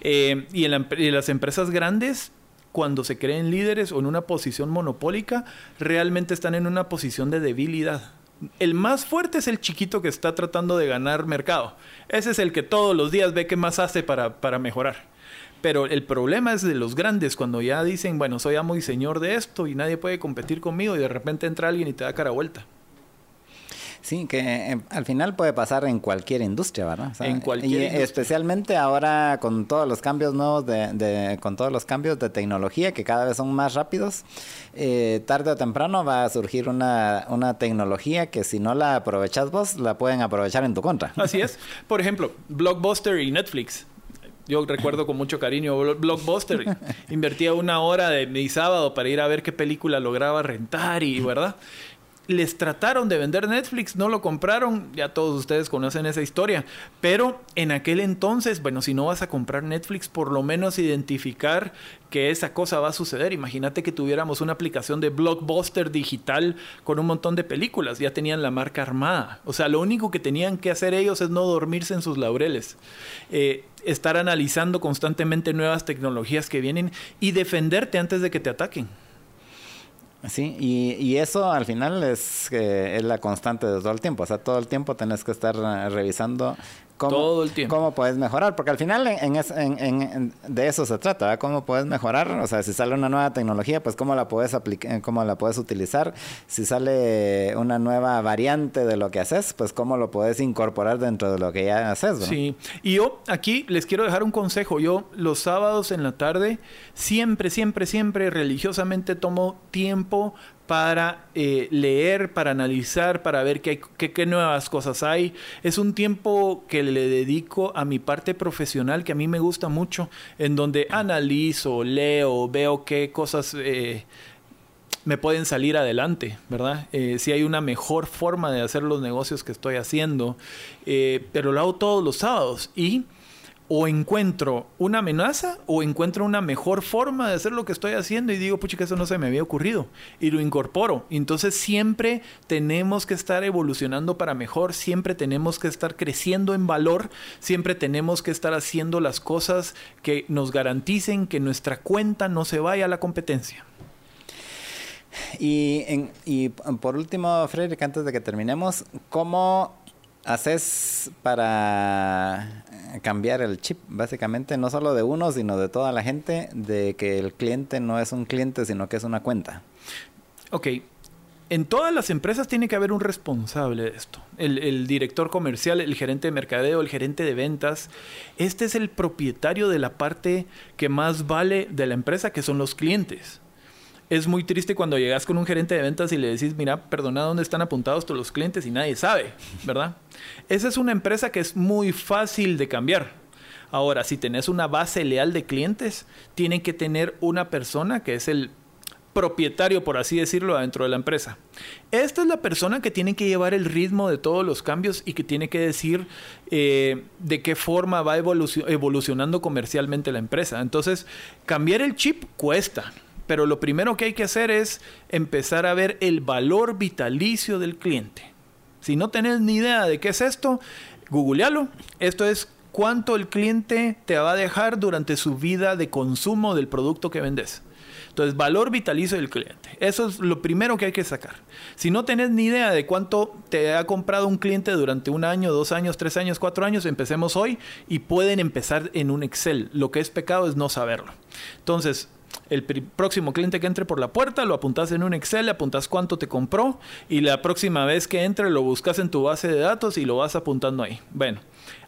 Eh, y, las empresas grandes, cuando se creen líderes o en una posición monopólica, realmente están en una posición de debilidad. El más fuerte es el chiquito que está tratando de ganar mercado. Ese es el que todos los días ve qué más hace para, para mejorar. Pero el problema es de los grandes, cuando ya dicen, bueno, soy amo y señor de esto y nadie puede competir conmigo y de repente entra alguien y te da cara vuelta. Sí, que eh, al final puede pasar en cualquier industria, ¿verdad? En cualquier y industria. especialmente ahora con todos los cambios nuevos de, de- con todos los cambios de tecnología que cada vez son más rápidos, eh, tarde o temprano va a surgir una, una tecnología que si no la aprovechas vos, la pueden aprovechar en tu contra. Así es. Por ejemplo, Blockbuster y Netflix. Yo recuerdo con mucho cariño Blo- Blockbuster. Invertía una hora de mi sábado para ir a ver qué película lograba rentar y, ¿verdad? Les trataron de vender Netflix, no lo compraron, ya todos ustedes conocen esa historia, pero en aquel entonces, bueno, si no vas a comprar Netflix, por lo menos identificar que esa cosa va a suceder. Imagínate que tuviéramos una aplicación de blockbuster digital con un montón de películas, ya tenían la marca armada. O sea, lo único que tenían que hacer ellos es no dormirse en sus laureles. Eh, estar analizando constantemente nuevas tecnologías que vienen y defenderte antes de que te ataquen. Sí, y, y eso al final es, eh, es la constante de todo el tiempo. O sea, todo el tiempo tenés que estar eh, revisando cómo, Todo el tiempo. cómo puedes mejorar. Porque al final en, en en- de eso se trata, ¿verdad? Cómo puedes mejorar. O sea, si sale una nueva tecnología, pues cómo la puedes aplicar, cómo la puedes utilizar. Si sale una nueva variante de lo que haces, pues cómo lo puedes incorporar dentro de lo que ya haces. ¿verdad? Sí, y yo aquí les quiero dejar un consejo. Yo los sábados en la tarde siempre, siempre, siempre religiosamente tomo tiempo para eh, leer, para analizar, para ver qué, qué, nuevas cosas hay. Es un tiempo que le dedico a mi parte profesional que a mí me gusta mucho, en donde analizo, leo, veo qué cosas... eh, me pueden salir adelante, ¿verdad? Eh, si hay una mejor forma de hacer los negocios que estoy haciendo, pero lo hago todos los sábados y o encuentro una amenaza o encuentro una mejor forma de hacer lo que estoy haciendo y digo, pucha, que eso no se me había ocurrido y lo incorporo. Entonces siempre tenemos que estar evolucionando para mejor, siempre tenemos que estar creciendo en valor, siempre tenemos que estar haciendo las cosas que nos garanticen que nuestra cuenta no se vaya a la competencia. Y, y por último, Frederick, antes de que terminemos, ¿cómo haces para eh, cambiar el chip, básicamente, no solo de uno, sino de toda la gente, de que el cliente no es un cliente, sino que es una cuenta? Ok. En todas las empresas tiene que haber un responsable de esto. El, el director comercial, el gerente de mercadeo, el gerente de ventas. Este es el propietario de la parte que más vale de la empresa, que son los clientes. Es muy triste cuando llegas con un gerente de ventas y le decís, mira, perdona, ¿dónde están apuntados todos los clientes? Y nadie sabe, ¿verdad? Esa es una empresa que es muy fácil de cambiar. Ahora, si tenés una base leal de clientes, tiene que tener una persona que es el propietario, por así decirlo, dentro de la empresa. Esta es la persona que tiene que llevar el ritmo de todos los cambios y que tiene que decir eh, de qué forma va evolucio- evolucionando comercialmente la empresa. Entonces, cambiar el chip cuesta. Pero lo primero que hay que hacer es empezar a ver el valor vitalicio del cliente. Si no tenés ni idea de qué es esto, googlealo. Esto es cuánto el cliente te va a dejar durante su vida de consumo del producto que vendes. Entonces, valor vitalicio del cliente. Eso es lo primero que hay que sacar. Si no tenés ni idea de cuánto te ha comprado un cliente durante un año, dos años, tres años, cuatro años, empecemos hoy y pueden empezar en un Excel. Lo que es pecado es no saberlo. Entonces, el próximo cliente que entre por la puerta lo apuntas en un Excel, le apuntas cuánto te compró y la próxima vez que entre lo buscas en tu base de datos y lo vas apuntando ahí. Bueno,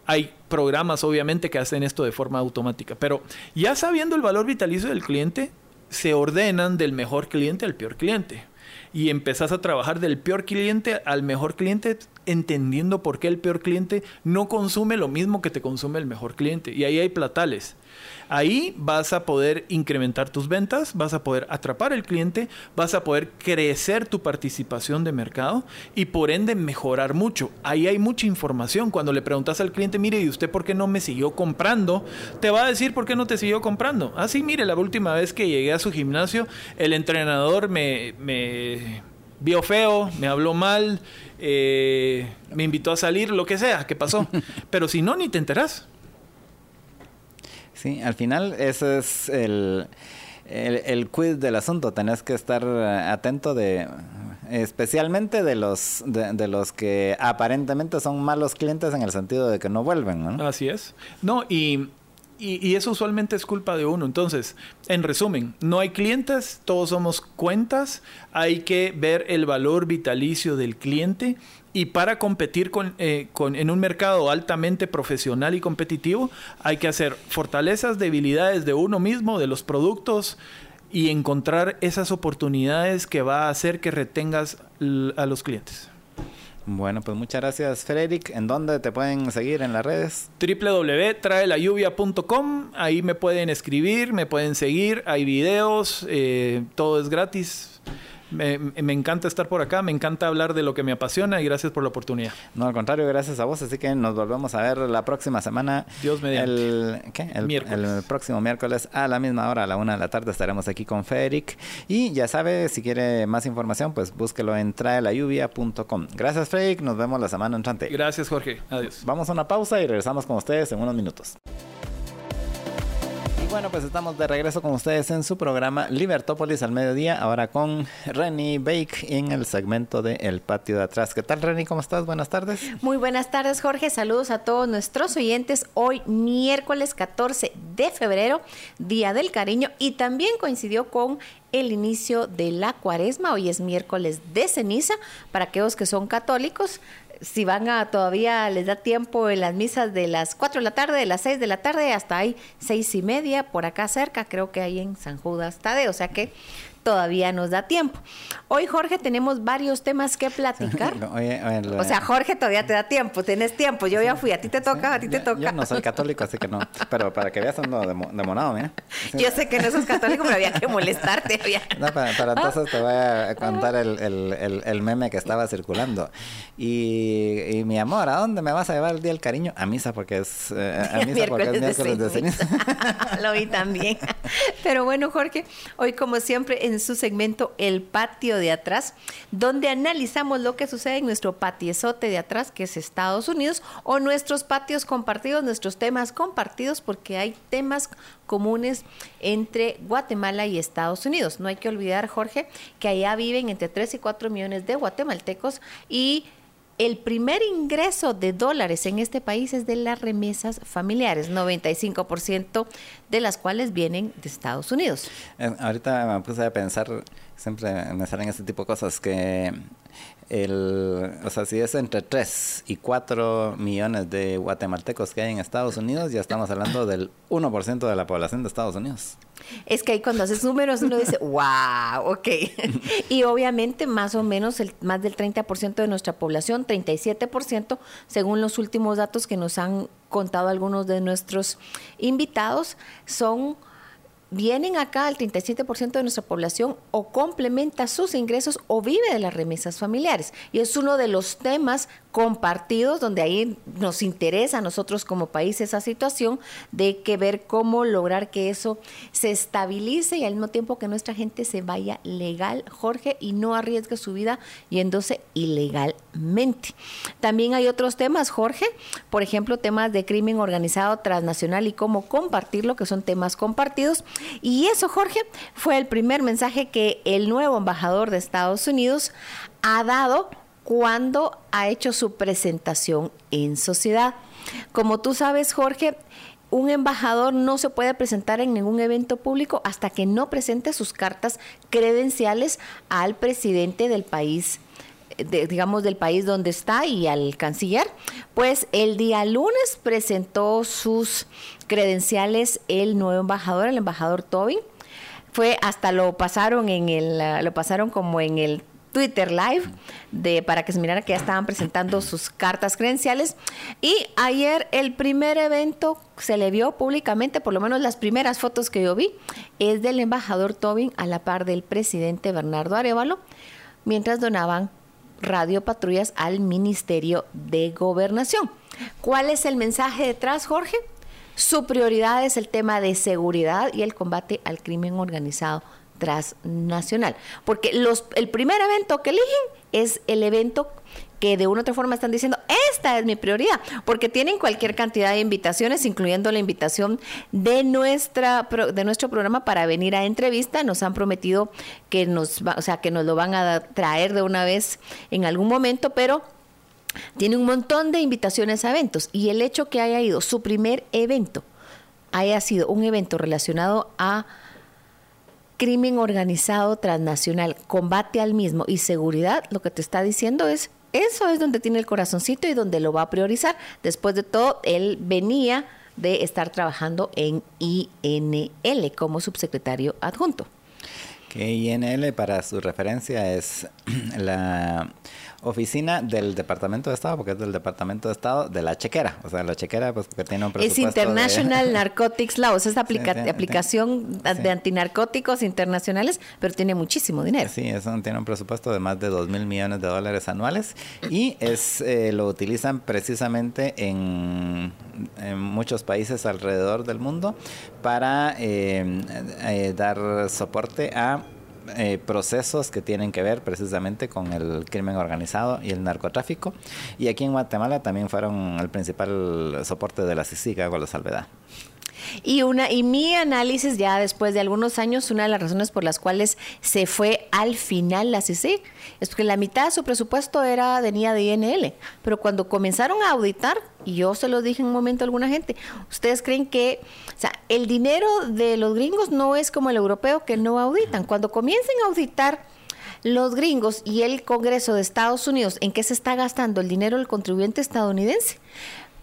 hay programas obviamente que hacen esto de forma automática, pero ya sabiendo el valor vitalicio del cliente, se ordenan del mejor cliente al peor cliente. Y empezás a trabajar del peor cliente al mejor cliente, entendiendo por qué el peor cliente no consume lo mismo que te consume el mejor cliente. Y ahí hay platales. Ahí vas a poder incrementar tus ventas, vas a poder atrapar el cliente, vas a poder crecer tu participación de mercado y por ende mejorar mucho. Ahí hay mucha información. Cuando le preguntas al cliente, mire, ¿y usted por qué no me siguió comprando? Te va a decir por qué no te siguió comprando. Ah, sí, mire, la última vez que llegué a su gimnasio, el entrenador me, me vio feo, me habló mal, eh, me invitó a salir, lo que sea, ¿qué pasó? Pero si no, ni te enterás. Sí, al final ese es el, el, del asunto. Tenés que estar eh, atento de, especialmente de los, de, de los que aparentemente son malos clientes en el sentido de que no vuelven, ¿no? Así es. No, y Y, eso usualmente es culpa de uno. Entonces, en resumen, no hay clientes, todos somos cuentas, hay que ver el valor vitalicio del cliente y para competir con, eh, con, en un mercado altamente profesional y competitivo hay que hacer fortalezas, debilidades de uno mismo, de los productos y encontrar esas oportunidades que va a hacer que retengas a los clientes. Bueno, pues muchas gracias, Frederick. ¿En dónde te pueden seguir en las redes? www.traelayuvia.com. Ahí me pueden escribir, me pueden seguir. Hay videos, eh, todo es gratis. Me, encanta estar por acá, me encanta hablar de lo que me apasiona y gracias por la oportunidad. No, al contrario, gracias a vos. Así que nos volvemos a ver la próxima semana. Dios mediante. El, ¿qué? El, el próximo miércoles a la misma hora, a la una de la tarde, estaremos aquí con Federic. Y ya sabe, si quiere más información, pues búsquelo en traelayuvia.com. Gracias, Federic. Nos vemos la semana entrante. Gracias, Jorge. Adiós. Vamos a una pausa y regresamos con ustedes en unos minutos bueno, pues estamos de regreso con ustedes en su programa Libertópolis al mediodía, ahora con Renny Bake en el segmento de El Patio de Atrás. ¿Qué tal, Renny? ¿Cómo estás? Buenas tardes. Muy buenas tardes, Jorge. Saludos a todos nuestros oyentes. Hoy, miércoles 14 de febrero, Día del Cariño, y también coincidió con el inicio de la cuaresma. Hoy es miércoles de ceniza para aquellos que son católicos si van a todavía les da tiempo en las misas de las 4 de la tarde, de las 6 de la tarde hasta ahí seis y media por acá cerca, creo que hay en San Judas Tadeo, o sea que todavía nos da tiempo. Hoy, Jorge, tenemos varios temas que platicar. o sea, Jorge, todavía te da tiempo, tienes tiempo. Yo ya fui, a ti te toca, a ti te toca. Yo no soy católico, así que no. Pero para que veas, ando demonado, mira. Yo sé que no sos católico, pero había que molestarte. No, para, entonces te voy a contar el, meme que estaba circulando. Y, mi amor, ¿a dónde me vas a llevar el día del cariño? A misa, porque es, eh, a misa porque es miércoles de ceniza. Lo vi también. Pero bueno, Jorge, hoy como siempre en su segmento El Patio de Atrás, donde analizamos lo que sucede en nuestro patiezote de atrás, que es Estados Unidos, o nuestros patios compartidos, nuestros temas compartidos, porque hay temas comunes entre Guatemala y Estados Unidos. No hay que olvidar, Jorge, que allá viven entre 3 y 4 millones de guatemaltecos y el primer ingreso de dólares en este país es de las remesas familiares, 95% de las cuales vienen de Estados Unidos. Eh, ahorita me puse a pensar, siempre me salen este tipo de cosas, que el, o sea, si es entre 3 y 4 millones de guatemaltecos que hay en Estados Unidos, ya estamos hablando del 1% de la población de Estados Unidos. Es que ahí cuando haces números uno dice, wow, ok. y obviamente más o menos el, más del 30% de nuestra población, 37%, según los últimos datos que nos han contado algunos de nuestros invitados, son vienen acá el 37% de nuestra población o complementa sus ingresos o vive de las remesas familiares. Y es uno de los temas compartidos donde ahí nos interesa a nosotros como país esa situación de que ver cómo lograr que eso se estabilice y al mismo tiempo que nuestra gente se vaya legal, Jorge, y no arriesgue su vida yéndose ilegalmente. También hay otros temas, Jorge, por ejemplo, temas de crimen organizado transnacional y cómo compartirlo, que son temas compartidos. Y eso, Jorge, fue el primer mensaje que el nuevo embajador de Estados Unidos ha dado cuando ha hecho su presentación en sociedad. Como tú sabes, Jorge, un embajador no se puede presentar en ningún evento público hasta que no presente sus cartas credenciales al presidente del país digamos, del país donde está y al canciller, pues el día lunes presentó sus credenciales el nuevo embajador, el embajador Tobin. Fue hasta lo pasaron en el, lo pasaron como en el Twitter Live de, para que se mirara que ya estaban presentando sus cartas credenciales. Y ayer el primer evento se le vio públicamente, por lo menos las primeras fotos que yo vi, es del embajador Tobin a la par del presidente Bernardo Arevalo, mientras donaban radiopatrullas al Ministerio de Gobernación. ¿Cuál es el mensaje detrás, Jorge? Su prioridad es el tema de seguridad y el combate al crimen organizado transnacional. Porque los, el primer evento que eligen es el evento que de una u otra forma están diciendo, esta es mi prioridad, porque tienen cualquier cantidad de invitaciones, incluyendo la invitación de, nuestra, de nuestro programa para venir a entrevista. Nos han prometido que nos, o sea, que nos lo van a traer de una vez en algún momento, pero tiene un montón de invitaciones a eventos y el hecho que haya ido su primer evento haya sido un evento relacionado a crimen organizado transnacional, combate al mismo y seguridad, lo que te está diciendo es, eso es donde tiene el corazoncito y donde lo va a priorizar. Después de todo, él venía de estar trabajando en INL como subsecretario adjunto. Que INL, para su referencia, es la oficina del Departamento de Estado, porque es del Departamento de Estado de la chequera. O sea, la chequera, pues, que tiene un presupuesto. Es International Narcotics Law, es aplicación de antinarcóticos internacionales, pero tiene muchísimo dinero. Sí, eso tiene un presupuesto de más de 2 mil millones de dólares anuales y es eh, lo utilizan precisamente en, muchos países alrededor del mundo para eh, eh, dar soporte a eh, procesos que tienen que ver precisamente con el crimen organizado y el narcotráfico. Y aquí en Guatemala también fueron el principal soporte de la CICIG, con la salvedad. Y, una, y mi análisis ya después de algunos años, una de las razones por las cuales se fue al final la CICIG es porque la mitad de su presupuesto era venía de INL. Pero cuando comenzaron a auditar, y yo se lo dije en un momento a alguna gente, ustedes creen que el dinero de los gringos no es como el europeo que no auditan. Cuando comiencen a auditar los gringos y el Congreso de Estados Unidos en qué se está gastando el dinero del contribuyente estadounidense,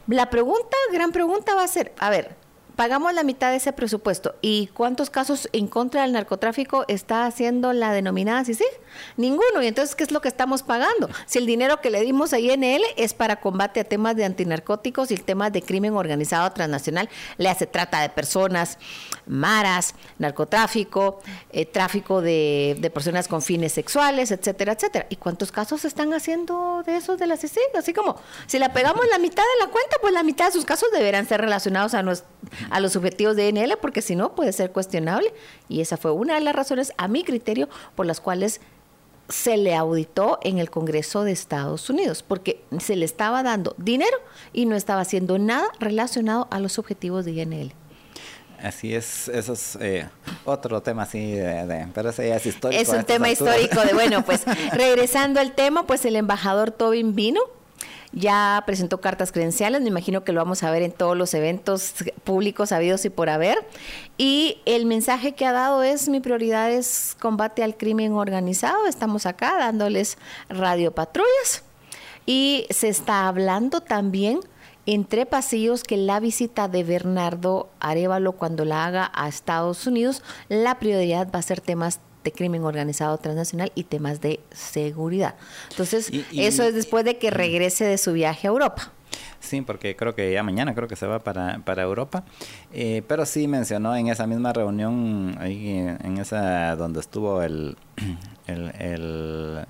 la pregunta, gran pregunta va a ser, a ver, pagamos la mitad de ese presupuesto. ¿Y cuántos casos en contra del narcotráfico está haciendo la denominada CICIG? Ninguno. ¿Y entonces qué es lo que estamos pagando? Si el dinero que le dimos a INL es para combate a temas de antinarcóticos y temas de crimen organizado transnacional, le hace trata de personas, maras, narcotráfico, eh, tráfico de, de, personas con fines sexuales, etcétera, etcétera. ¿Y cuántos casos están haciendo de esos de la CICIG? Así como, si la pegamos la mitad de la cuenta, pues la mitad de sus casos deberán ser relacionados a nuestro a los objetivos de NL, porque si no puede ser cuestionable. Y esa fue una de las razones, a mi criterio, por las cuales se le auditó en el Congreso de Estados Unidos, porque se le estaba dando dinero y no estaba haciendo nada relacionado a los objetivos de INL. Así es, eso es eh, otro tema así, de, pero ese ya es histórico. Es un tema histórico de, bueno, pues regresando al tema, pues el embajador Tobin vino ya presentó cartas credenciales, me imagino que lo vamos a ver en todos los eventos públicos habidos y por haber. Y el mensaje que ha dado es mi prioridad es combate al crimen organizado. Estamos acá dándoles radiopatrullas. Y se está hablando también entre pasillos que la visita de Bernardo Arevalo cuando la haga a Estados Unidos, la prioridad va a ser temas de crimen organizado transnacional y temas de seguridad. Entonces, eso es después de que regrese de su viaje a Europa. Sí, porque creo que ya mañana creo que se va para, para Europa. Eh, pero sí mencionó en esa misma reunión, ahí en esa donde estuvo el, el,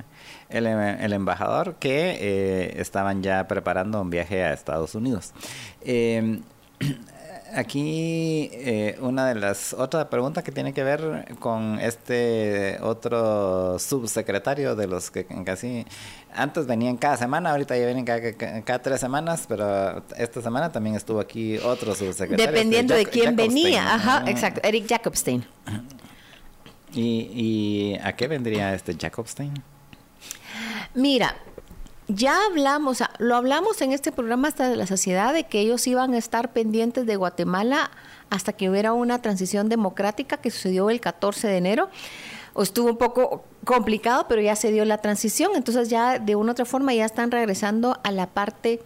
el, embajador, que eh, estaban ya preparando un viaje a Estados Unidos. Eh, aquí eh, una de las otras preguntas que tiene que ver con este otro subsecretario de los que casi antes venían cada semana, ahorita ya vienen cada, tres semanas, pero esta semana también estuvo aquí otro subsecretario. Dependiendo de quién venía, ajá, exacto, Eric Jacobstein. ¿Y, ¿Y a qué vendría este Jacobstein? Mira, ya hablamos, lo hablamos en este programa hasta de la sociedad, de que ellos iban a estar pendientes de Guatemala hasta que hubiera una transición democrática que sucedió el 14 de enero. Estuvo un poco complicado, pero ya se dio la transición, entonces ya de una u otra forma ya están regresando a la parte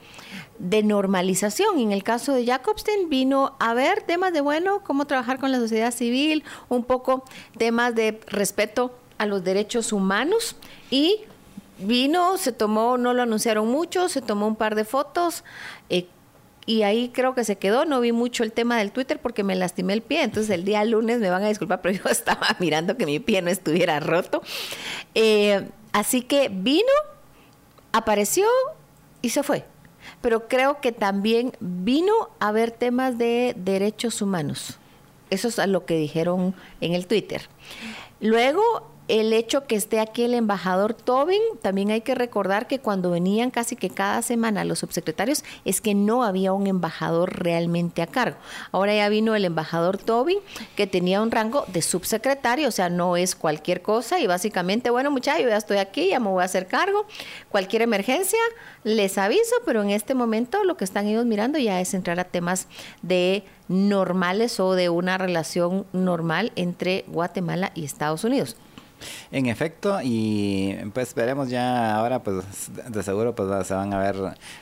de normalización. En el caso de Jacobstein vino a ver temas de, bueno, cómo trabajar con la sociedad civil, un poco temas de respeto a los derechos humanos y vino, se tomó, no lo anunciaron mucho, se tomó un par de fotos eh, y ahí creo que se quedó. No vi mucho el tema del Twitter porque me lastimé el pie, entonces el día lunes me van a disculpar, pero yo estaba mirando que mi pie no estuviera roto. Eh, así que vino, apareció y se fue. Pero creo que también vino a ver temas de derechos humanos. Eso es lo que dijeron en el Twitter. Luego el hecho que esté aquí el embajador Tobin, también hay que recordar que cuando venían casi que cada semana los subsecretarios, es que no había un embajador realmente a cargo. Ahora ya vino el embajador Tobin, que tenía un rango de subsecretario, o sea, no es cualquier cosa y básicamente, bueno muchachos, ya estoy aquí, ya me voy a hacer cargo, cualquier emergencia, les aviso, pero en este momento lo que están ellos mirando ya es entrar a temas de normales o de una relación normal entre Guatemala y Estados Unidos. En efecto, y pues veremos ya ahora, pues de seguro pues se van a ver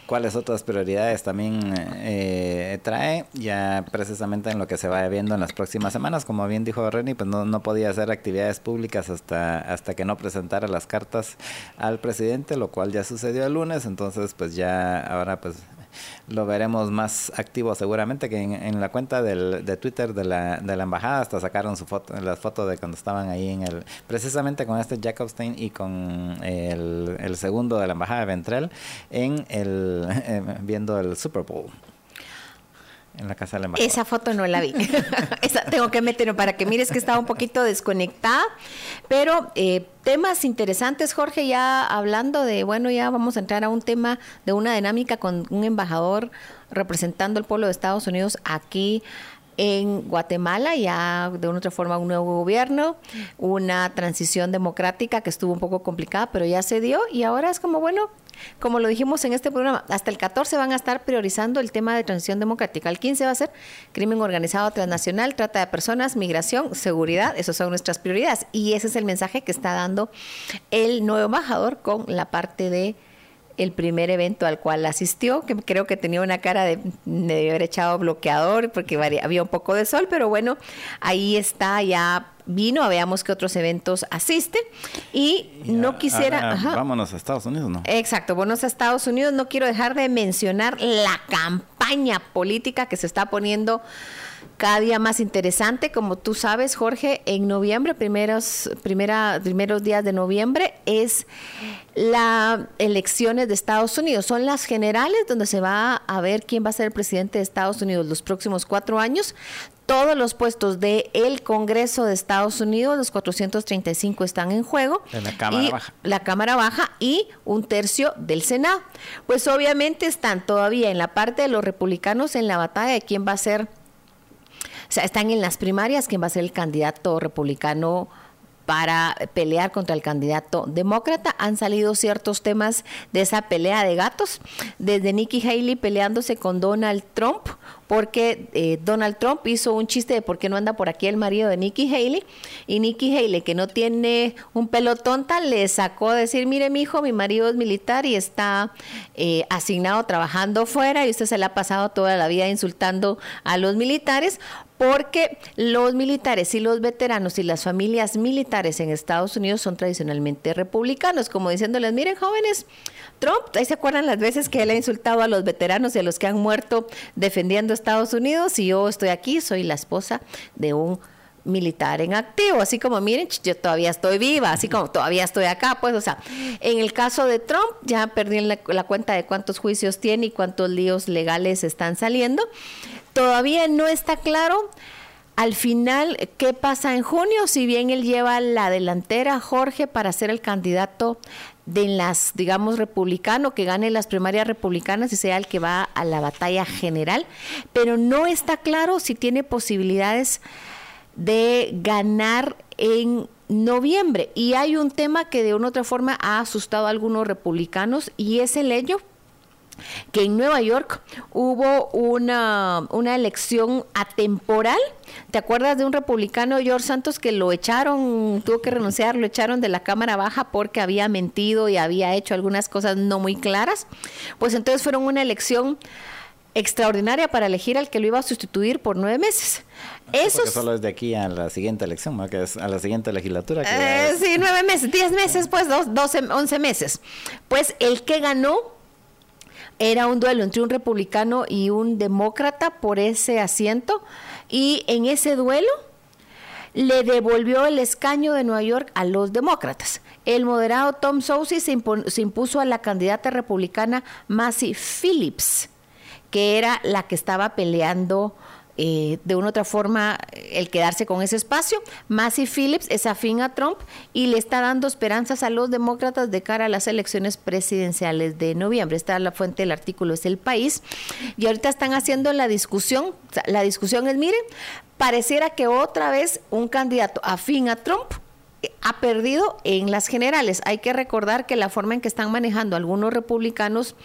cuáles otras prioridades también eh, trae, ya precisamente en lo que se vaya viendo en las próximas semanas, como bien dijo Reni, pues no, no podía hacer actividades públicas hasta, hasta que no presentara las cartas al presidente, lo cual ya sucedió el lunes, entonces pues ya ahora pues lo veremos más activo seguramente que en, la cuenta del, de Twitter de la, de la embajada. Hasta sacaron su foto, las fotos de cuando estaban ahí en el, precisamente con este Jacobstein y con el, el segundo de la embajada de Ventrell en el, eh, viendo el Super Bowl en la casa de la embajada. Esa foto no la vi. Esa, tengo que meterlo para que mires que estaba un poquito desconectada. Pero eh, temas interesantes, Jorge, ya hablando de, bueno, ya vamos a entrar a un tema de una dinámica con un embajador representando el pueblo de Estados Unidos aquí en Guatemala, ya de una otra forma un nuevo gobierno, una transición democrática que estuvo un poco complicada, pero ya se dio y ahora es como, bueno, como lo dijimos en este programa, hasta el 14 van a estar priorizando el tema de transición democrática. El 15 va a ser crimen organizado transnacional, trata de personas, migración, seguridad. Esas son nuestras prioridades. Y ese es el mensaje que está dando el nuevo embajador con la parte de el primer evento al cual asistió, que creo que tenía una cara de, de haber echado bloqueador porque había un poco de sol, pero bueno, ahí está ya vino, veamos qué otros eventos asiste y no quisiera... vámonos a Estados Unidos, ¿no? Exacto, vámonos a Estados Unidos. No quiero dejar de mencionar la campaña política que se está poniendo cada día más interesante. Como tú sabes, Jorge, en noviembre, primeros, primera, primeros días de noviembre, es las elecciones de Estados Unidos. Son las generales donde se va a ver quién va a ser el presidente de Estados Unidos los próximos cuatro años. Todos los puestos del el Congreso de Estados Unidos, los 435 están en juego. En la Cámara Baja. La Cámara Baja y un tercio del Senado. Pues obviamente están todavía en la parte de los republicanos en la batalla de quién va a ser están en las primarias quién va a ser el candidato republicano para pelear contra el candidato demócrata. Han salido ciertos temas de esa pelea de gatos, desde Nikki Haley peleándose con Donald Trump, porque eh, Donald Trump hizo un chiste de por qué no anda por aquí el marido de Nikki Haley, y Nikki Haley, que no tiene un pelo tonta, le sacó a decir, mire mi hijo, mi marido es militar y está eh, asignado trabajando fuera, y usted se le ha pasado toda la vida insultando a los militares, porque los militares y los veteranos y las familias militares en Estados Unidos son tradicionalmente republicanos, como diciéndoles, miren jóvenes, Trump, ahí se acuerdan las veces que él ha insultado a los veteranos y a los que han muerto defendiendo Estados Unidos y yo estoy aquí, soy la esposa de un militar en activo, así como miren, yo todavía estoy viva, así como todavía estoy acá, pues, o sea, en el caso de Trump ya perdí la, la cuenta de cuántos juicios tiene y cuántos líos legales están saliendo, Todavía no está claro al final qué pasa en junio, si bien él lleva la delantera, Jorge, para ser el candidato de las, digamos, republicano, que gane las primarias republicanas y sea el que va a la batalla general, pero no está claro si tiene posibilidades de ganar en noviembre. Y hay un tema que de una u otra forma ha asustado a algunos republicanos y es el hecho que en Nueva York hubo una, una elección atemporal. ¿Te acuerdas de un republicano, George Santos, que lo echaron, tuvo que renunciar, lo echaron de la Cámara Baja porque había mentido y había hecho algunas cosas no muy claras? Pues entonces fueron una elección extraordinaria para elegir al que lo iba a sustituir por nueve meses. Eso Porque solo es de aquí a la siguiente elección, ¿no? que es a la siguiente legislatura. Eh, sí, nueve meses, diez meses, pues dos, doce, once meses. Pues el que ganó era un duelo entre un republicano y un demócrata por ese asiento y en ese duelo le devolvió el escaño de Nueva York a los demócratas. El moderado Tom Soucy se, impuso a la candidata republicana Massey Phillips, que era la que estaba peleando eh, de una u otra forma el quedarse con ese espacio. Massey Phillips es afín a Trump y le está dando esperanzas a los demócratas de cara a las elecciones presidenciales de noviembre. Esta es la fuente del artículo, es el país. Y ahorita están haciendo la discusión. La discusión es, miren, pareciera que otra vez un candidato afín a Trump ha perdido en las generales. Hay que recordar que la forma en que están manejando algunos republicanos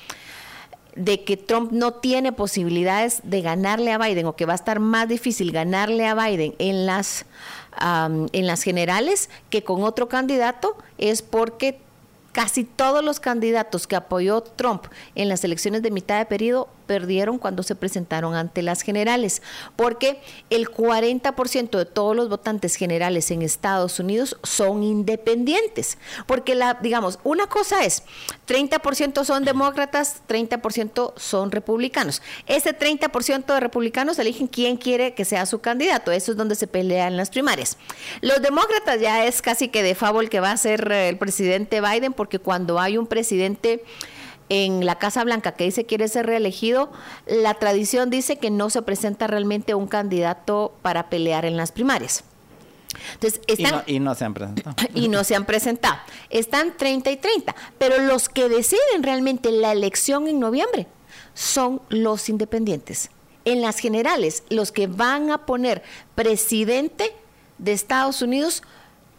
de que Trump no tiene posibilidades de ganarle a Biden o que va a estar más difícil ganarle a Biden en las, en las generales que con otro candidato es porque casi todos los candidatos que apoyó Trump en las elecciones de mitad de periodo perdieron cuando se presentaron ante las generales, porque el 40% de todos los votantes generales en Estados Unidos son independientes, porque la digamos, una cosa es 30% son demócratas, 30% son republicanos. Ese 30% de republicanos eligen quién quiere que sea su candidato, eso es donde se pelean las primarias. Los demócratas ya es casi que de favor que va a ser el presidente Biden porque cuando hay un presidente en la Casa Blanca que dice quiere ser reelegido, la tradición dice que no se presenta realmente un candidato para pelear en las primarias. Entonces, están, y, no, se han presentado. Y no se han presentado. Están 30 y 30. Pero los que deciden realmente la elección en noviembre son los independientes. En las generales, los que van a poner presidente de Estados Unidos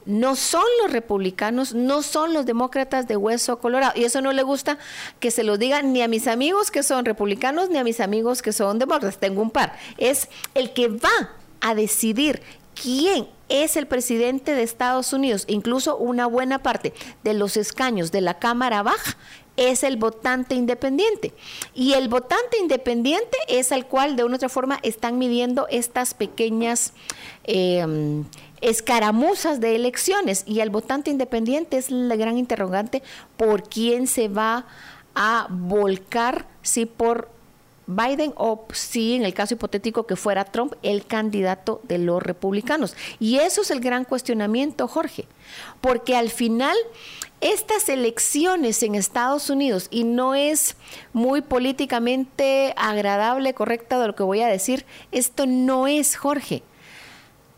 no son los republicanos, no son los demócratas de hueso colorado. Y eso no le gusta que se lo diga ni a mis amigos que son republicanos, ni a mis amigos que son demócratas. Tengo un par. Es el que va a decidir quién es el presidente de Estados Unidos. Incluso una buena parte de los escaños de la Cámara Baja es el votante independiente. Y el votante independiente es al cual de una u otra forma están midiendo estas pequeñas... Eh, escaramuzas de elecciones y el votante independiente es la gran interrogante por quién se va a volcar, si por Biden o si en el caso hipotético que fuera Trump el candidato de los republicanos. Y eso es el gran cuestionamiento, Jorge, porque al final estas elecciones en Estados Unidos, y no es muy políticamente agradable, correcta de lo que voy a decir, esto no es, Jorge,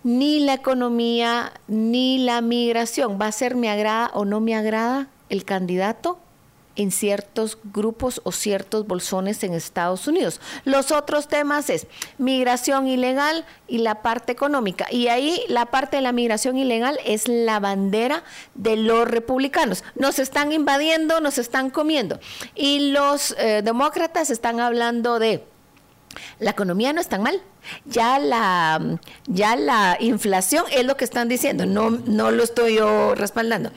ni la economía, ni la migración. Va a ser me agrada o no me agrada el candidato en ciertos grupos o ciertos bolsones en Estados Unidos. Los otros temas es migración ilegal y la parte económica. Y ahí la parte de la migración ilegal es la bandera de los republicanos. Nos están invadiendo, nos están comiendo. Y los eh, demócratas están hablando de la economía no es tan mal. Ya la, ya la inflación es lo que están diciendo, no, no lo estoy yo respaldando.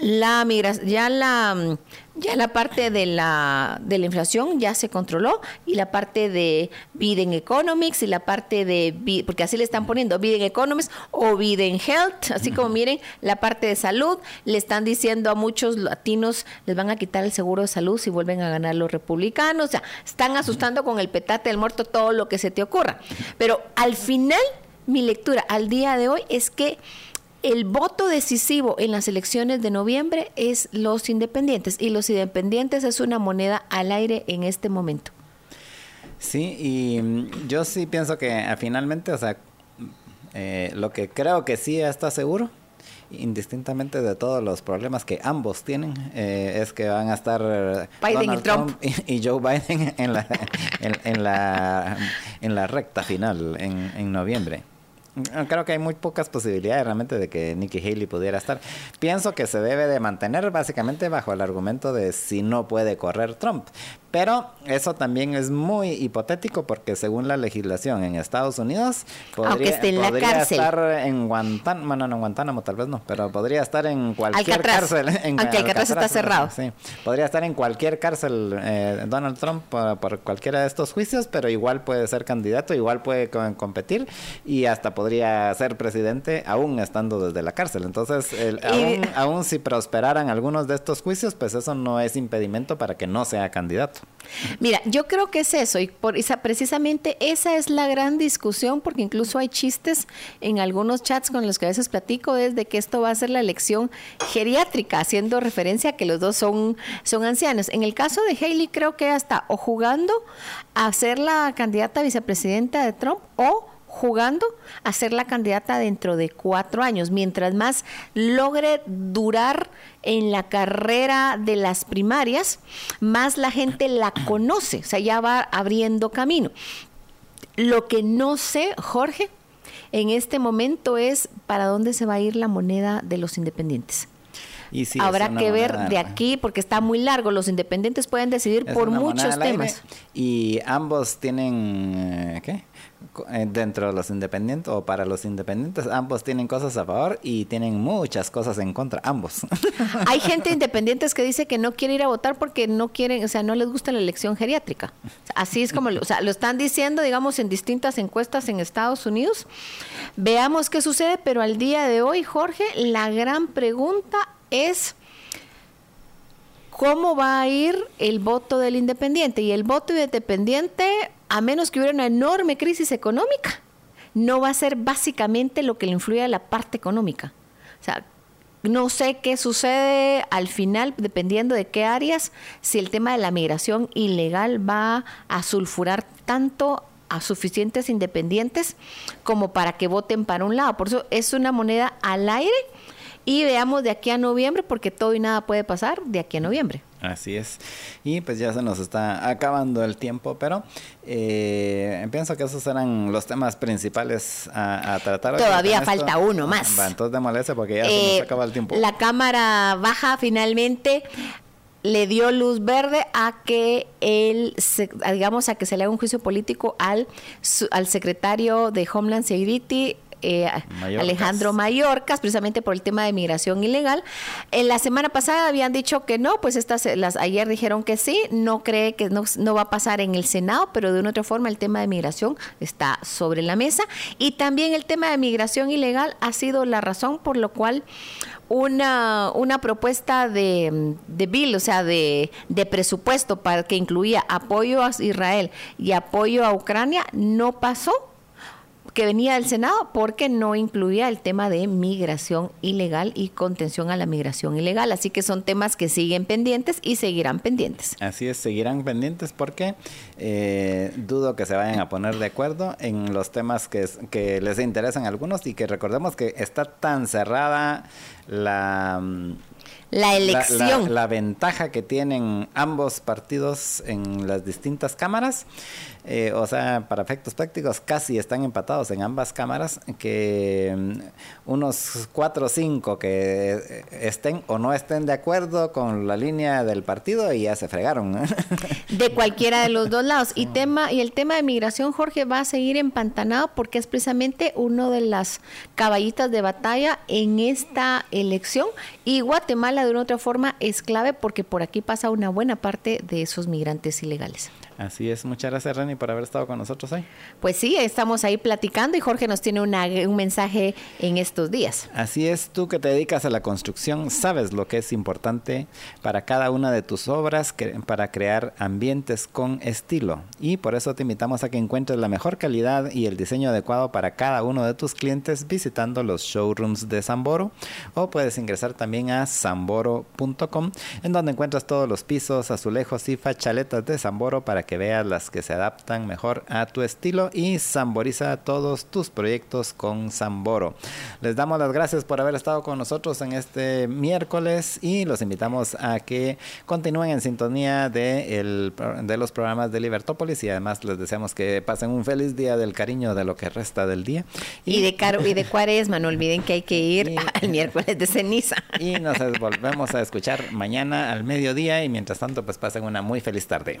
La ya la ya la parte de la, de la inflación ya se controló y la parte de Biden Economics y la parte de, porque así le están poniendo Biden Economics o Biden Health, así como miren, la parte de salud, le están diciendo a muchos latinos, les van a quitar el seguro de salud si vuelven a ganar los republicanos, o sea, están asustando con el petate del muerto todo lo que se te ocurra. Pero al final, mi lectura al día de hoy es que el voto decisivo en las elecciones de noviembre es los independientes y los independientes es una moneda al aire en este momento. Sí, y mm, yo sí pienso que ah, finalmente, o sea, eh, lo que creo que sí está seguro, indistintamente de todos los problemas que ambos tienen, eh, es que van a estar Biden y Trump, y, Joe Biden en la, en, la, en la recta final en, en noviembre. Ah, creo que hay muy pocas posibilidades realmente de que Nikki Haley pudiera estar. Pienso que se debe de mantener básicamente bajo el argumento de si no puede correr Trump. Pero eso también es muy hipotético porque según la legislación en Estados Unidos podría, estar en Guantánamo, bueno, no en Guantánamo tal vez no, pero podría estar en cualquier cárcel. En, Aunque Alcatraz, está cerrado. Sí, podría estar en cualquier cárcel eh, Donald Trump por, cualquiera de estos juicios, pero igual puede ser candidato, igual puede competir y hasta podría ser presidente aún estando desde la cárcel. Entonces, aún, aún si prosperaran algunos de estos juicios, pues eso no es impedimento para que no sea candidato. Mira, yo creo que es eso, y por esa, precisamente esa es la gran discusión, porque incluso hay chistes en algunos chats con los que a veces platico, desde que esto va a ser la elección geriátrica, haciendo referencia a que los dos son, son ancianos. En el caso de Haley, creo que hasta o jugando a ser la candidata vicepresidenta de Trump o jugando a ser la candidata dentro de cuatro años. Mientras más logre durar en la carrera de las primarias, más la gente la conoce, o sea, ya va abriendo camino. Lo que no sé, Jorge, en este momento es para dónde se va a ir la moneda de los independientes. Habrá que ver de aquí porque está muy largo. Los independientes pueden decidir por muchos temas. Y ambos tienen, eh, ¿qué? Eh, dentro de los independientes o para los independientes, ambos tienen cosas a favor y tienen muchas cosas en contra, ambos. Hay gente independientes que dice que no quiere ir a votar porque no quieren, o sea, no les gusta la elección geriátrica. Así es como, o sea, lo están diciendo, digamos, en distintas encuestas en Estados Unidos. Veamos qué sucede, pero al día de hoy, Jorge, la gran pregunta es cómo va a ir el voto del independiente. Y el voto independiente, a menos que hubiera una enorme crisis económica, no va a ser básicamente lo que le influye a la parte económica. O sea, no sé qué sucede al final, dependiendo de qué áreas, si el tema de la migración ilegal va a sulfurar tanto a suficientes independientes como para que voten para un lado. Por eso es una moneda al aire y veamos de aquí a noviembre, porque todo y nada puede pasar de aquí a noviembre. Así es. Y pues ya se nos está acabando el tiempo, pero eh, pienso que esos eran los temas principales a, tratar. Todavía falta uno más. entonces demolece porque ya se nos eh, acaba el tiempo. La Cámara Baja finalmente le dio luz verde a que él, digamos, a que se le haga un juicio político al, al secretario de Homeland Security, eh, Alejandro Mayorcas, precisamente por el tema de migración ilegal. En la semana pasada habían dicho que no, pues estas, las, ayer dijeron que sí, no cree que no, no va a pasar en el Senado, pero de una otra forma el tema de migración está sobre la mesa. Y también el tema de migración ilegal ha sido la razón por lo cual una, una propuesta de, de bill, o sea, de, de, presupuesto para que incluía apoyo a Israel y apoyo a Ucrania, no pasó que venía del Senado porque no incluía el tema de migración ilegal y contención a la migración ilegal. Así que son temas que siguen pendientes y seguirán pendientes. Así es, seguirán pendientes porque eh, dudo que se vayan a poner de acuerdo en los temas que, que les interesan a algunos y que recordemos que está tan cerrada la la elección. La, ventaja que tienen ambos partidos en las distintas cámaras, eh, o sea, para efectos prácticos casi están empatados en ambas cámaras, que mm, unos cuatro o cinco que eh, estén o no estén de acuerdo con la línea del partido y ya se fregaron. De cualquiera de los dos lados. Y, tema, y el tema de migración, Jorge, va a seguir empantanado porque es precisamente uno de las caballitas de batalla en esta elección. Y Guatemala de una otra forma es clave porque por aquí pasa una buena parte de esos migrantes ilegales. Así es, muchas gracias Reni por haber estado con nosotros hoy. Pues sí, estamos ahí platicando y Jorge nos tiene un mensaje en estos días. Así es, tú que te dedicas a la construcción, sabes lo que es importante para cada una de tus obras para crear ambientes con estilo. Y por eso te invitamos a que encuentres la mejor calidad y el diseño adecuado para cada uno de tus clientes visitando los showrooms de Samboro o puedes ingresar también a samboro.com en donde encuentras todos los pisos, azulejos y fachaletas de Samboro para que que veas las que se adaptan mejor a tu estilo y samboriza todos tus proyectos con Samboro. Les damos las gracias por haber estado con nosotros en este miércoles y los invitamos a que continúen en sintonía de, el, de los programas de Libertópolis y además les deseamos que pasen un feliz día del cariño de lo que resta del día. Y, de, caro, y de cuaresma, no olviden que hay que ir al miércoles de ceniza. Y nos volvemos a escuchar mañana al mediodía y mientras tanto pues pasen una muy feliz tarde.